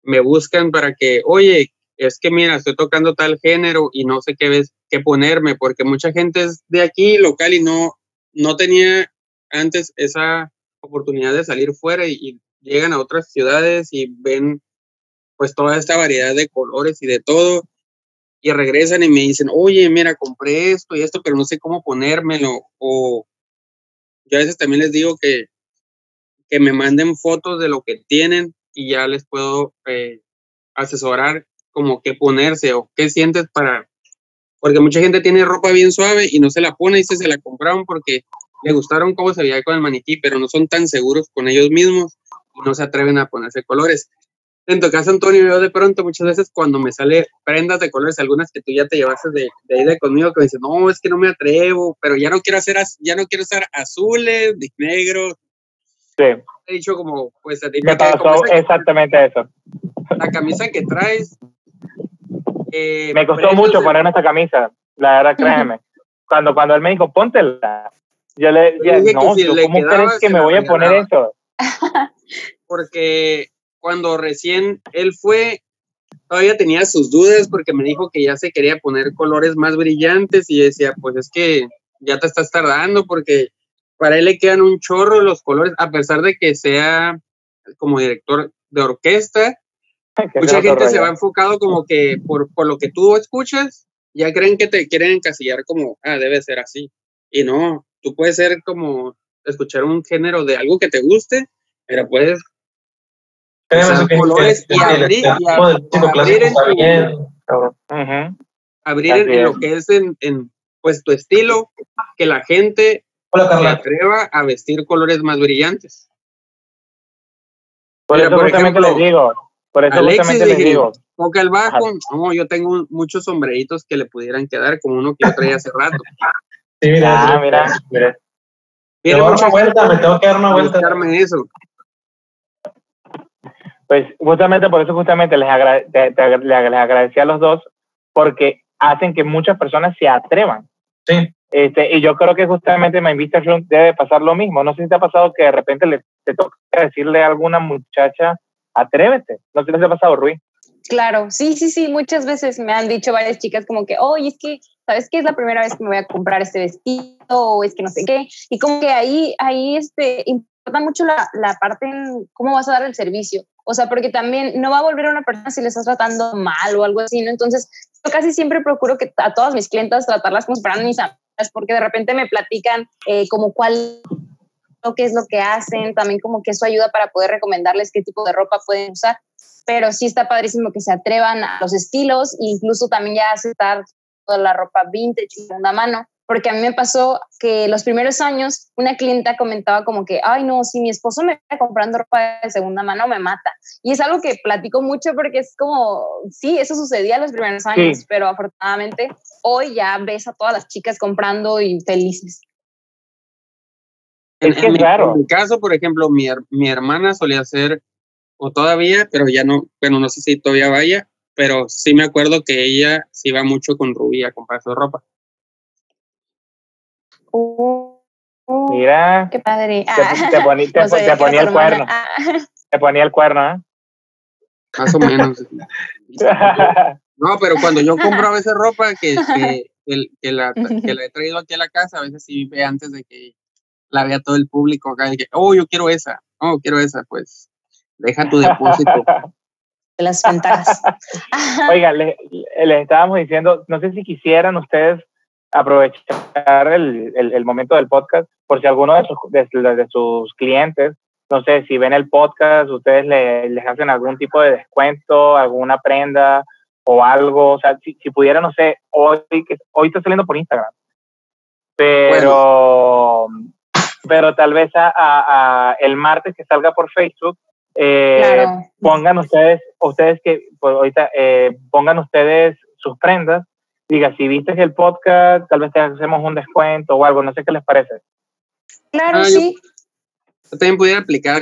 Me buscan para que, oye, es que mira, estoy tocando tal género y no sé qué, ves, qué ponerme, porque mucha gente es de aquí, local, y no, no tenía antes esa oportunidad de salir fuera y, llegan a otras ciudades y ven pues toda esta variedad de colores y de todo y regresan y me dicen, oye, mira, compré esto y esto, pero no sé cómo ponérmelo. O yo a veces también les digo que, que me manden fotos de lo que tienen y ya les puedo eh, asesorar como qué ponerse o qué sientes para, porque mucha gente tiene ropa bien suave y no se la pone y se, se la compraron porque le gustaron cómo se veía con el maniquí, pero no son tan seguros con ellos mismos y no se atreven a ponerse colores. En tu caso, Antonio, yo de pronto muchas veces cuando me sale prendas de colores, algunas que tú ya te llevaste de, de ahí de conmigo, que me dicen, no, es que no me atrevo, pero ya no quiero hacer, ya no quiero usar azules, ni negros. Sí. He dicho como, pues a ti me pasó exactamente eso. La camisa que traes, eh, me costó mucho ponerme esta camisa, la verdad, créeme. cuando, cuando él me dijo, póntela, yo le dije, no, ¿cómo crees que me voy a poner eso? Porque cuando recién él fue, todavía tenía sus dudas porque me dijo que ya se quería poner colores más brillantes y decía, pues es que ya te estás tardando porque para él le quedan un chorro los colores, a pesar de que sea como director de orquesta, Mucha gente se va enfocado como que por, por lo que tú escuchas, ya creen que te quieren encasillar como, ah, debe ser así. Y no, tú puedes ser como escuchar un género de algo que te guste, pero puedes colores y abrir, abrir en, lo que es en, en, pues tu estilo, que la gente se atreva a vestir colores más brillantes. Por eso por ejemplo, les digo, por eso justamente les digo. Toca el bajo. No, yo tengo muchos sombreritos que le pudieran quedar, como uno que yo traía hace rato. Sí, mira, ah, mira, mira. Mucha vuelta, me tengo que dar una vuelta. eso. Pues justamente por eso justamente les, les agradecí a los dos, porque hacen que muchas personas se atrevan. Sí. Este, y yo creo que justamente en My Room debe pasar lo mismo. No sé si te ha pasado que de repente le, te toca decirle a alguna muchacha atrévete. ¿No te ha pasado, Rui? Claro, sí, sí, sí, muchas veces me han dicho varias chicas como que, oye, es que, ¿sabes qué? Es la primera vez que me voy a comprar este vestido o es que no sé qué. Y como que ahí, ahí este, importa mucho la, la parte en cómo vas a dar el servicio. O sea, porque también no va a volver a una persona si le estás tratando mal o algo así, ¿no? Entonces, yo casi siempre procuro que a todas mis clientas tratarlas como si fueran mis amigas, porque de repente me platican eh, como cuál qué es lo que hacen, también como que eso ayuda para poder recomendarles qué tipo de ropa pueden usar. Pero sí está padrísimo que se atrevan a los estilos incluso también ya aceptar toda la ropa vintage y segunda mano. Porque a mí me pasó que los primeros años una clienta comentaba como que, ay no, si mi esposo me está comprando ropa de segunda mano me mata. Y es algo que platico mucho porque es como, sí, eso sucedía los primeros años, pero afortunadamente hoy ya ves a todas las chicas comprando y felices. En, es mi, mi, caso, por ejemplo, mi, mi hermana solía hacer, o todavía, pero ya no, bueno, no sé si todavía vaya, pero sí me acuerdo que ella se iba mucho con Rubí a comprar su ropa. Uh, Mira. Qué padre. Te, ponía, el cuerno. Te ponía el cuerno, ¿eh? Más o menos. no, pero cuando yo compro a veces ropa que, que, que, la, que la he traído aquí a la casa, a veces sí ve antes de que la vea todo el público acá y que, oh, yo quiero esa, oh, quiero esa, pues deja tu depósito. Las ventajas. Oiga, les le estábamos diciendo, no sé si quisieran ustedes aprovechar el, el, momento del podcast, por si alguno de sus, de, sus clientes, no sé, si ven el podcast, ustedes le, les hacen algún tipo de descuento, alguna prenda o algo, o sea, si, si pudieran, no sé, hoy, que, hoy está saliendo por Instagram, pero pero tal vez a, el martes que salga por Facebook, eh, pongan ustedes, ustedes que pues, ahorita eh, pongan ustedes sus prendas diga, si viste el podcast, tal vez te hacemos un descuento o algo, no sé qué les parece. Claro, ah, sí. Yo, también pudiera aplicar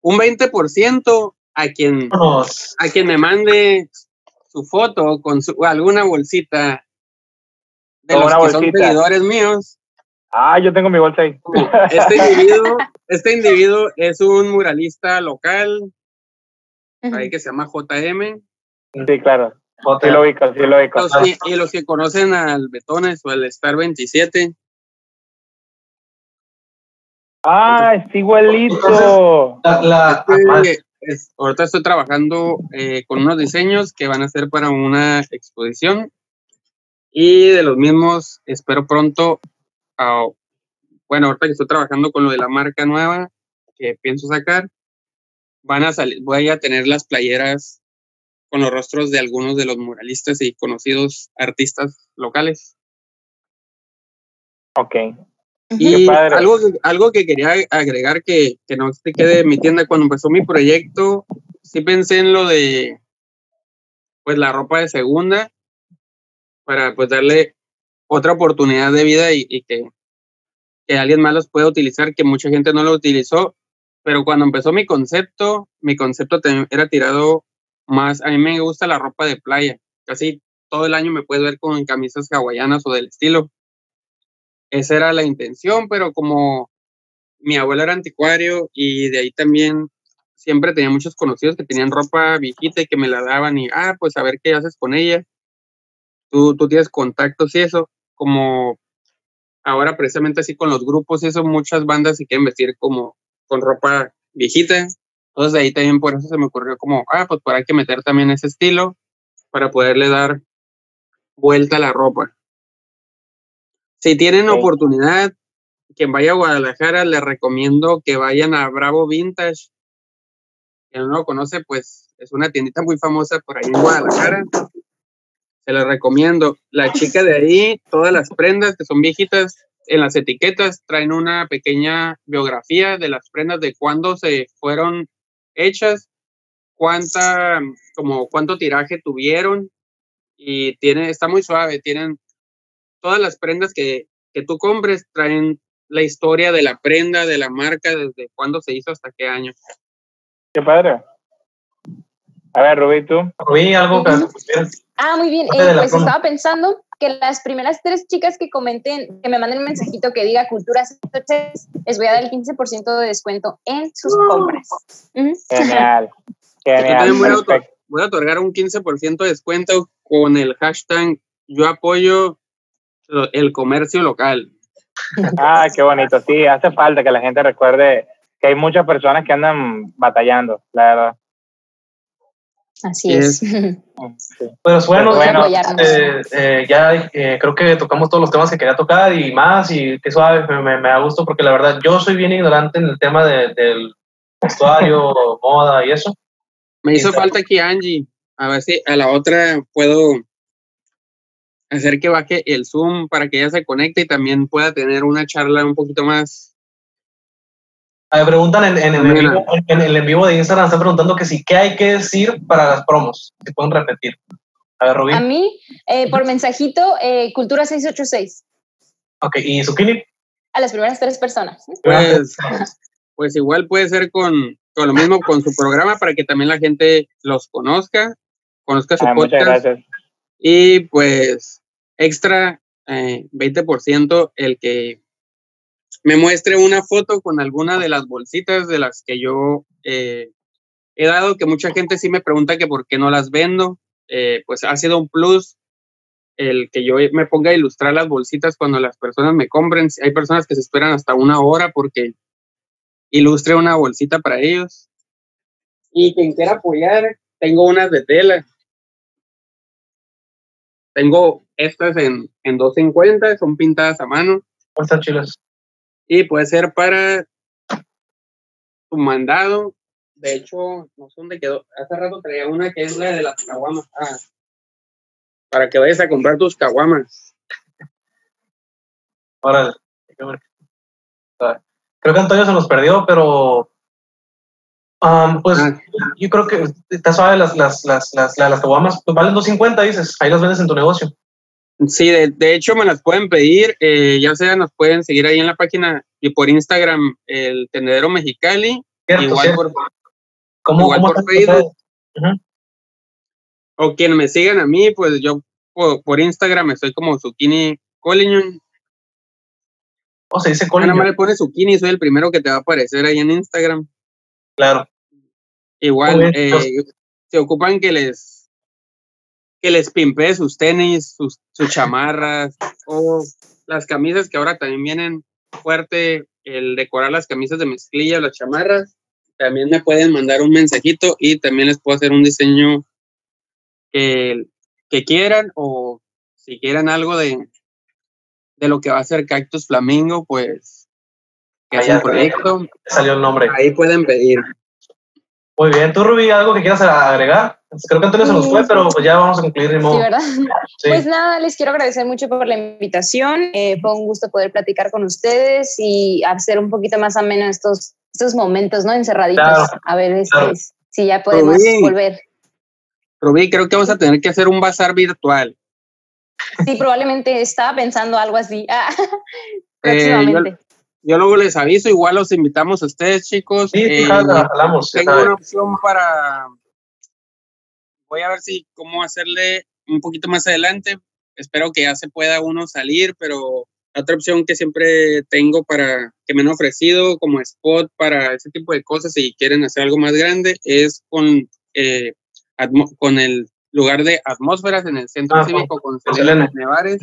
un 20% a quien, a quien me mande su foto con su, alguna bolsita de los que son seguidores míos. Ah, yo tengo mi bolsa ahí. Este individuo, este individuo es un muralista local, ahí que se llama JM. Sí, claro. Sí lo ubico, sí lo ubico. y, los que conocen al Betones o al Star 27. Ah, es igualito. La, este, ahorita estoy trabajando eh, con unos diseños que van a ser para una exposición y de los mismos espero pronto, bueno, ahorita que estoy trabajando con lo de la marca nueva que pienso sacar, van a salir, voy a tener las playeras con los rostros de algunos de los muralistas y conocidos artistas locales. Ok. Y algo, algo que quería agregar que, que no se quede de mi tienda, cuando empezó mi proyecto, sí pensé en lo de pues la ropa de segunda para pues darle otra oportunidad de vida y, que, que alguien más los pueda utilizar, que mucha gente no lo utilizó, pero cuando empezó mi concepto, mi concepto era tirado más, a mí me gusta la ropa de playa, casi todo el año me puedes ver con camisas hawaianas o del estilo. Esa era la intención, pero como mi abuelo era anticuario y de ahí también siempre tenía muchos conocidos que tenían ropa viejita y que me la daban y, ah, pues a ver qué haces con ella. Tú, tú tienes contactos y eso, como ahora precisamente así con los grupos y eso, muchas bandas se quieren vestir como con ropa viejita. Entonces de ahí también por eso se me ocurrió como, ah, pues por hay que meter también ese estilo para poderle dar vuelta a la ropa. Si tienen oportunidad, quien vaya a Guadalajara, les recomiendo que vayan a Bravo Vintage. Quien no lo conoce, pues es una tiendita muy famosa por ahí en Guadalajara. Se les recomiendo. La chica de ahí, todas las prendas que son viejitas, en las etiquetas traen una pequeña biografía de las prendas de cuándo se fueron hechas, cuánta, como cuánto tiraje tuvieron y tiene, está muy suave, tienen todas las prendas que, que tú compres traen la historia de la prenda, de la marca, desde cuándo se hizo hasta qué año. Qué padre. A ver, Rubí, tú. Rubí, algo que Ah, muy bien. Eh, pues estaba pensando que las primeras tres chicas que comenten, que me manden un mensajito que diga Cultura les voy a dar el 15% de descuento en sus compras. Genial. Genial. Voy a, voy a otorgar un 15% de descuento con el hashtag yo apoyo el comercio local. Ah, qué bonito. Sí, hace falta que la gente recuerde que hay muchas personas que andan batallando, la verdad. Así es. Pues bueno, eh, eh, ya eh, creo que tocamos todos los temas que quería tocar y más, y que suave, me, me, da gusto porque la verdad yo soy bien ignorante en el tema del vestuario, moda y eso. Me hizo falta aquí Angie, a ver si a la otra puedo hacer que baje el Zoom para que ella se conecte y también pueda tener una charla un poquito más. Me preguntan en, en, el en, vivo de Instagram, están preguntando que sí, ¿qué hay que decir para las promos? Si pueden repetir. A ver, Rubí. A mí, eh, por mensajito, eh, Cultura 686. Ok, ¿y Zucchini? A las primeras tres personas. Pues, pues igual puede ser con, con, lo mismo con su programa para que también la gente los conozca, conozca su ah, podcast. Muchas gracias. Y pues extra 20% eh, el que me muestre una foto con alguna de las bolsitas de las que yo eh, he dado, que mucha gente sí me pregunta que por qué no las vendo. Eh, pues ha sido un plus el que yo me ponga a ilustrar las bolsitas cuando las personas me compren. Hay personas que se esperan hasta una hora porque ilustre una bolsita para ellos. Y quien quiera apoyar, tengo unas de tela. Tengo estas en, en 250, son pintadas a mano. Están chilas. Y puede ser para tu mandado. De hecho, no sé dónde quedó. Hace rato traía una que es la de las caguamas. Ah, para que vayas a comprar tus caguamas. Ahora, creo que Antonio se nos perdió, pero pues ah. yo creo que está suave las, las, las, las, las caguamas, pues valen 250, dices, ahí las vendes en tu negocio. Sí, de, hecho me las pueden pedir, eh, ya sea nos pueden seguir ahí en la página y por Instagram el Tendedero Mexicali, igual por, ¿Cómo, por Facebook. O quien me sigan a mí, pues yo por, Instagram estoy como Zucchini Collignon. O se dice Collignon. Nada más le pone Zucchini, soy el primero que te va a aparecer ahí en Instagram. Claro. Igual, eh, se ocupan que les que les pimpee sus tenis, sus, sus chamarras o las camisas que ahora también vienen fuerte, el decorar las camisas de mezclilla, las chamarras, también me pueden mandar un mensajito y también les puedo hacer un diseño que, que quieran o si quieren algo de, de lo que va a ser Cactus Flamingo, pues que es un proyecto. Salió el nombre. Ahí pueden pedir. Muy bien, tú Rubí, ¿algo que quieras agregar? Creo que Antonio se nos fue, pero pues ya vamos a concluir. Sí, ¿verdad? Pues nada, les quiero agradecer mucho por la invitación. Eh, fue un gusto poder platicar con ustedes y hacer un poquito más ameno estos, estos momentos, ¿no? Encerraditos. a ver este, si ya podemos volver. Rubí, creo que vamos a tener que hacer un bazar virtual. Sí, probablemente estaba pensando algo así. Ah, eh, próximamente. Yo luego les aviso, igual los invitamos a ustedes, chicos. Sí, eh, hablamos. Tengo una opción para. Voy a ver si cómo hacerle un poquito más adelante. Espero que ya se pueda uno salir, pero otra opción que siempre tengo para que me han ofrecido como spot para ese tipo de cosas, si quieren hacer algo más grande, es con, eh, con el lugar de atmósferas en el centro ah, cívico con Selena Nevares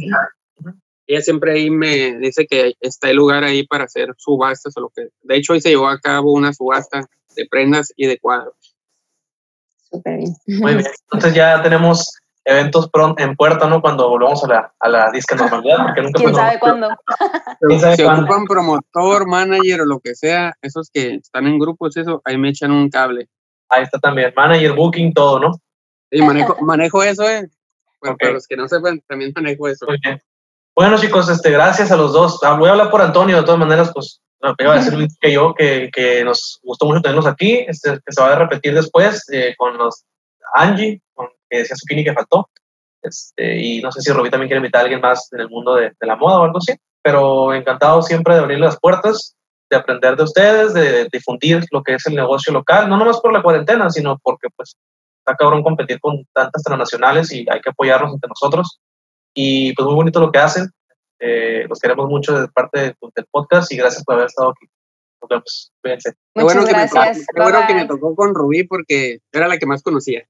ella siempre ahí me dice que está el lugar ahí para hacer subastas o lo que. De hecho, hoy se llevó a cabo una subasta de prendas y de cuadros. Súper bien. Muy bien. Entonces ya tenemos eventos pronto en puerta, ¿no? Cuando volvamos a la, a la disca normalidad. Porque nunca ¿Quién sabe cuándo? ¿Quién ocupan promotor, manager o lo que sea, esos que están en grupos, eso, ahí me echan un cable. Ahí está también, manager, booking, todo, ¿no? Sí, manejo, manejo eso, ¿eh? Bueno, Para los que no sepan, también manejo eso. Muy bien. Bueno, chicos, este, gracias a los dos. Ah, voy a hablar por Antonio, de todas maneras, pues me iba a decir que yo, que, que, nos gustó mucho tenernos aquí, este, que se va a repetir después eh, con los Angie, con, que decía Zucchini que faltó. Este, y no sé si Robí también quiere invitar a alguien más en el mundo de, de, la moda o algo así, pero encantado siempre de abrir las puertas, de aprender de ustedes, de, difundir lo que es el negocio local, no nomás por la cuarentena, sino porque pues está cabrón competir con tantas transnacionales y hay que apoyarnos entre nosotros. Y pues muy bonito lo que hacen. Eh, los queremos mucho de parte del podcast y gracias por haber estado aquí. Nos vemos. Cuídense. Qué bueno, que me, qué bueno que me tocó con Rubí porque era la que más conocía.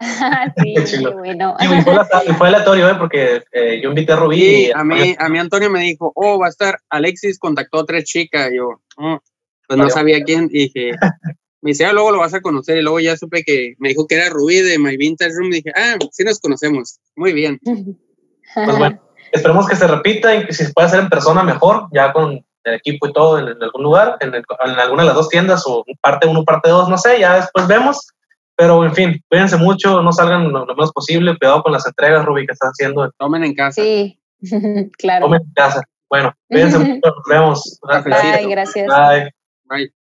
sí, bueno. Y fue, fue aleatorio, ¿eh? porque eh, yo invité a Rubí. a, mí, a mí Antonio me dijo, oh, va a estar Alexis, contactó a tres chicas. Y yo, oh", pues no sabía quién. Y dije, me dice, ah, luego lo vas a conocer. Y luego ya supe que me dijo que era Rubí de My Vintage Room. Y dije, ah, sí nos conocemos. Muy bien. Pues bueno, esperemos que se repita y que si se puede hacer en persona mejor, ya con el equipo y todo en, algún lugar, en, alguna de las dos tiendas o parte uno, parte dos, no sé, ya después vemos. Pero en fin, cuídense mucho, no salgan lo, menos posible, cuidado con las entregas, Ruby, que estás haciendo. Tomen en casa. Sí, claro. Tomen en casa. Bueno, cuídense mucho, nos vemos. Bye, gracias. Bye. Bye.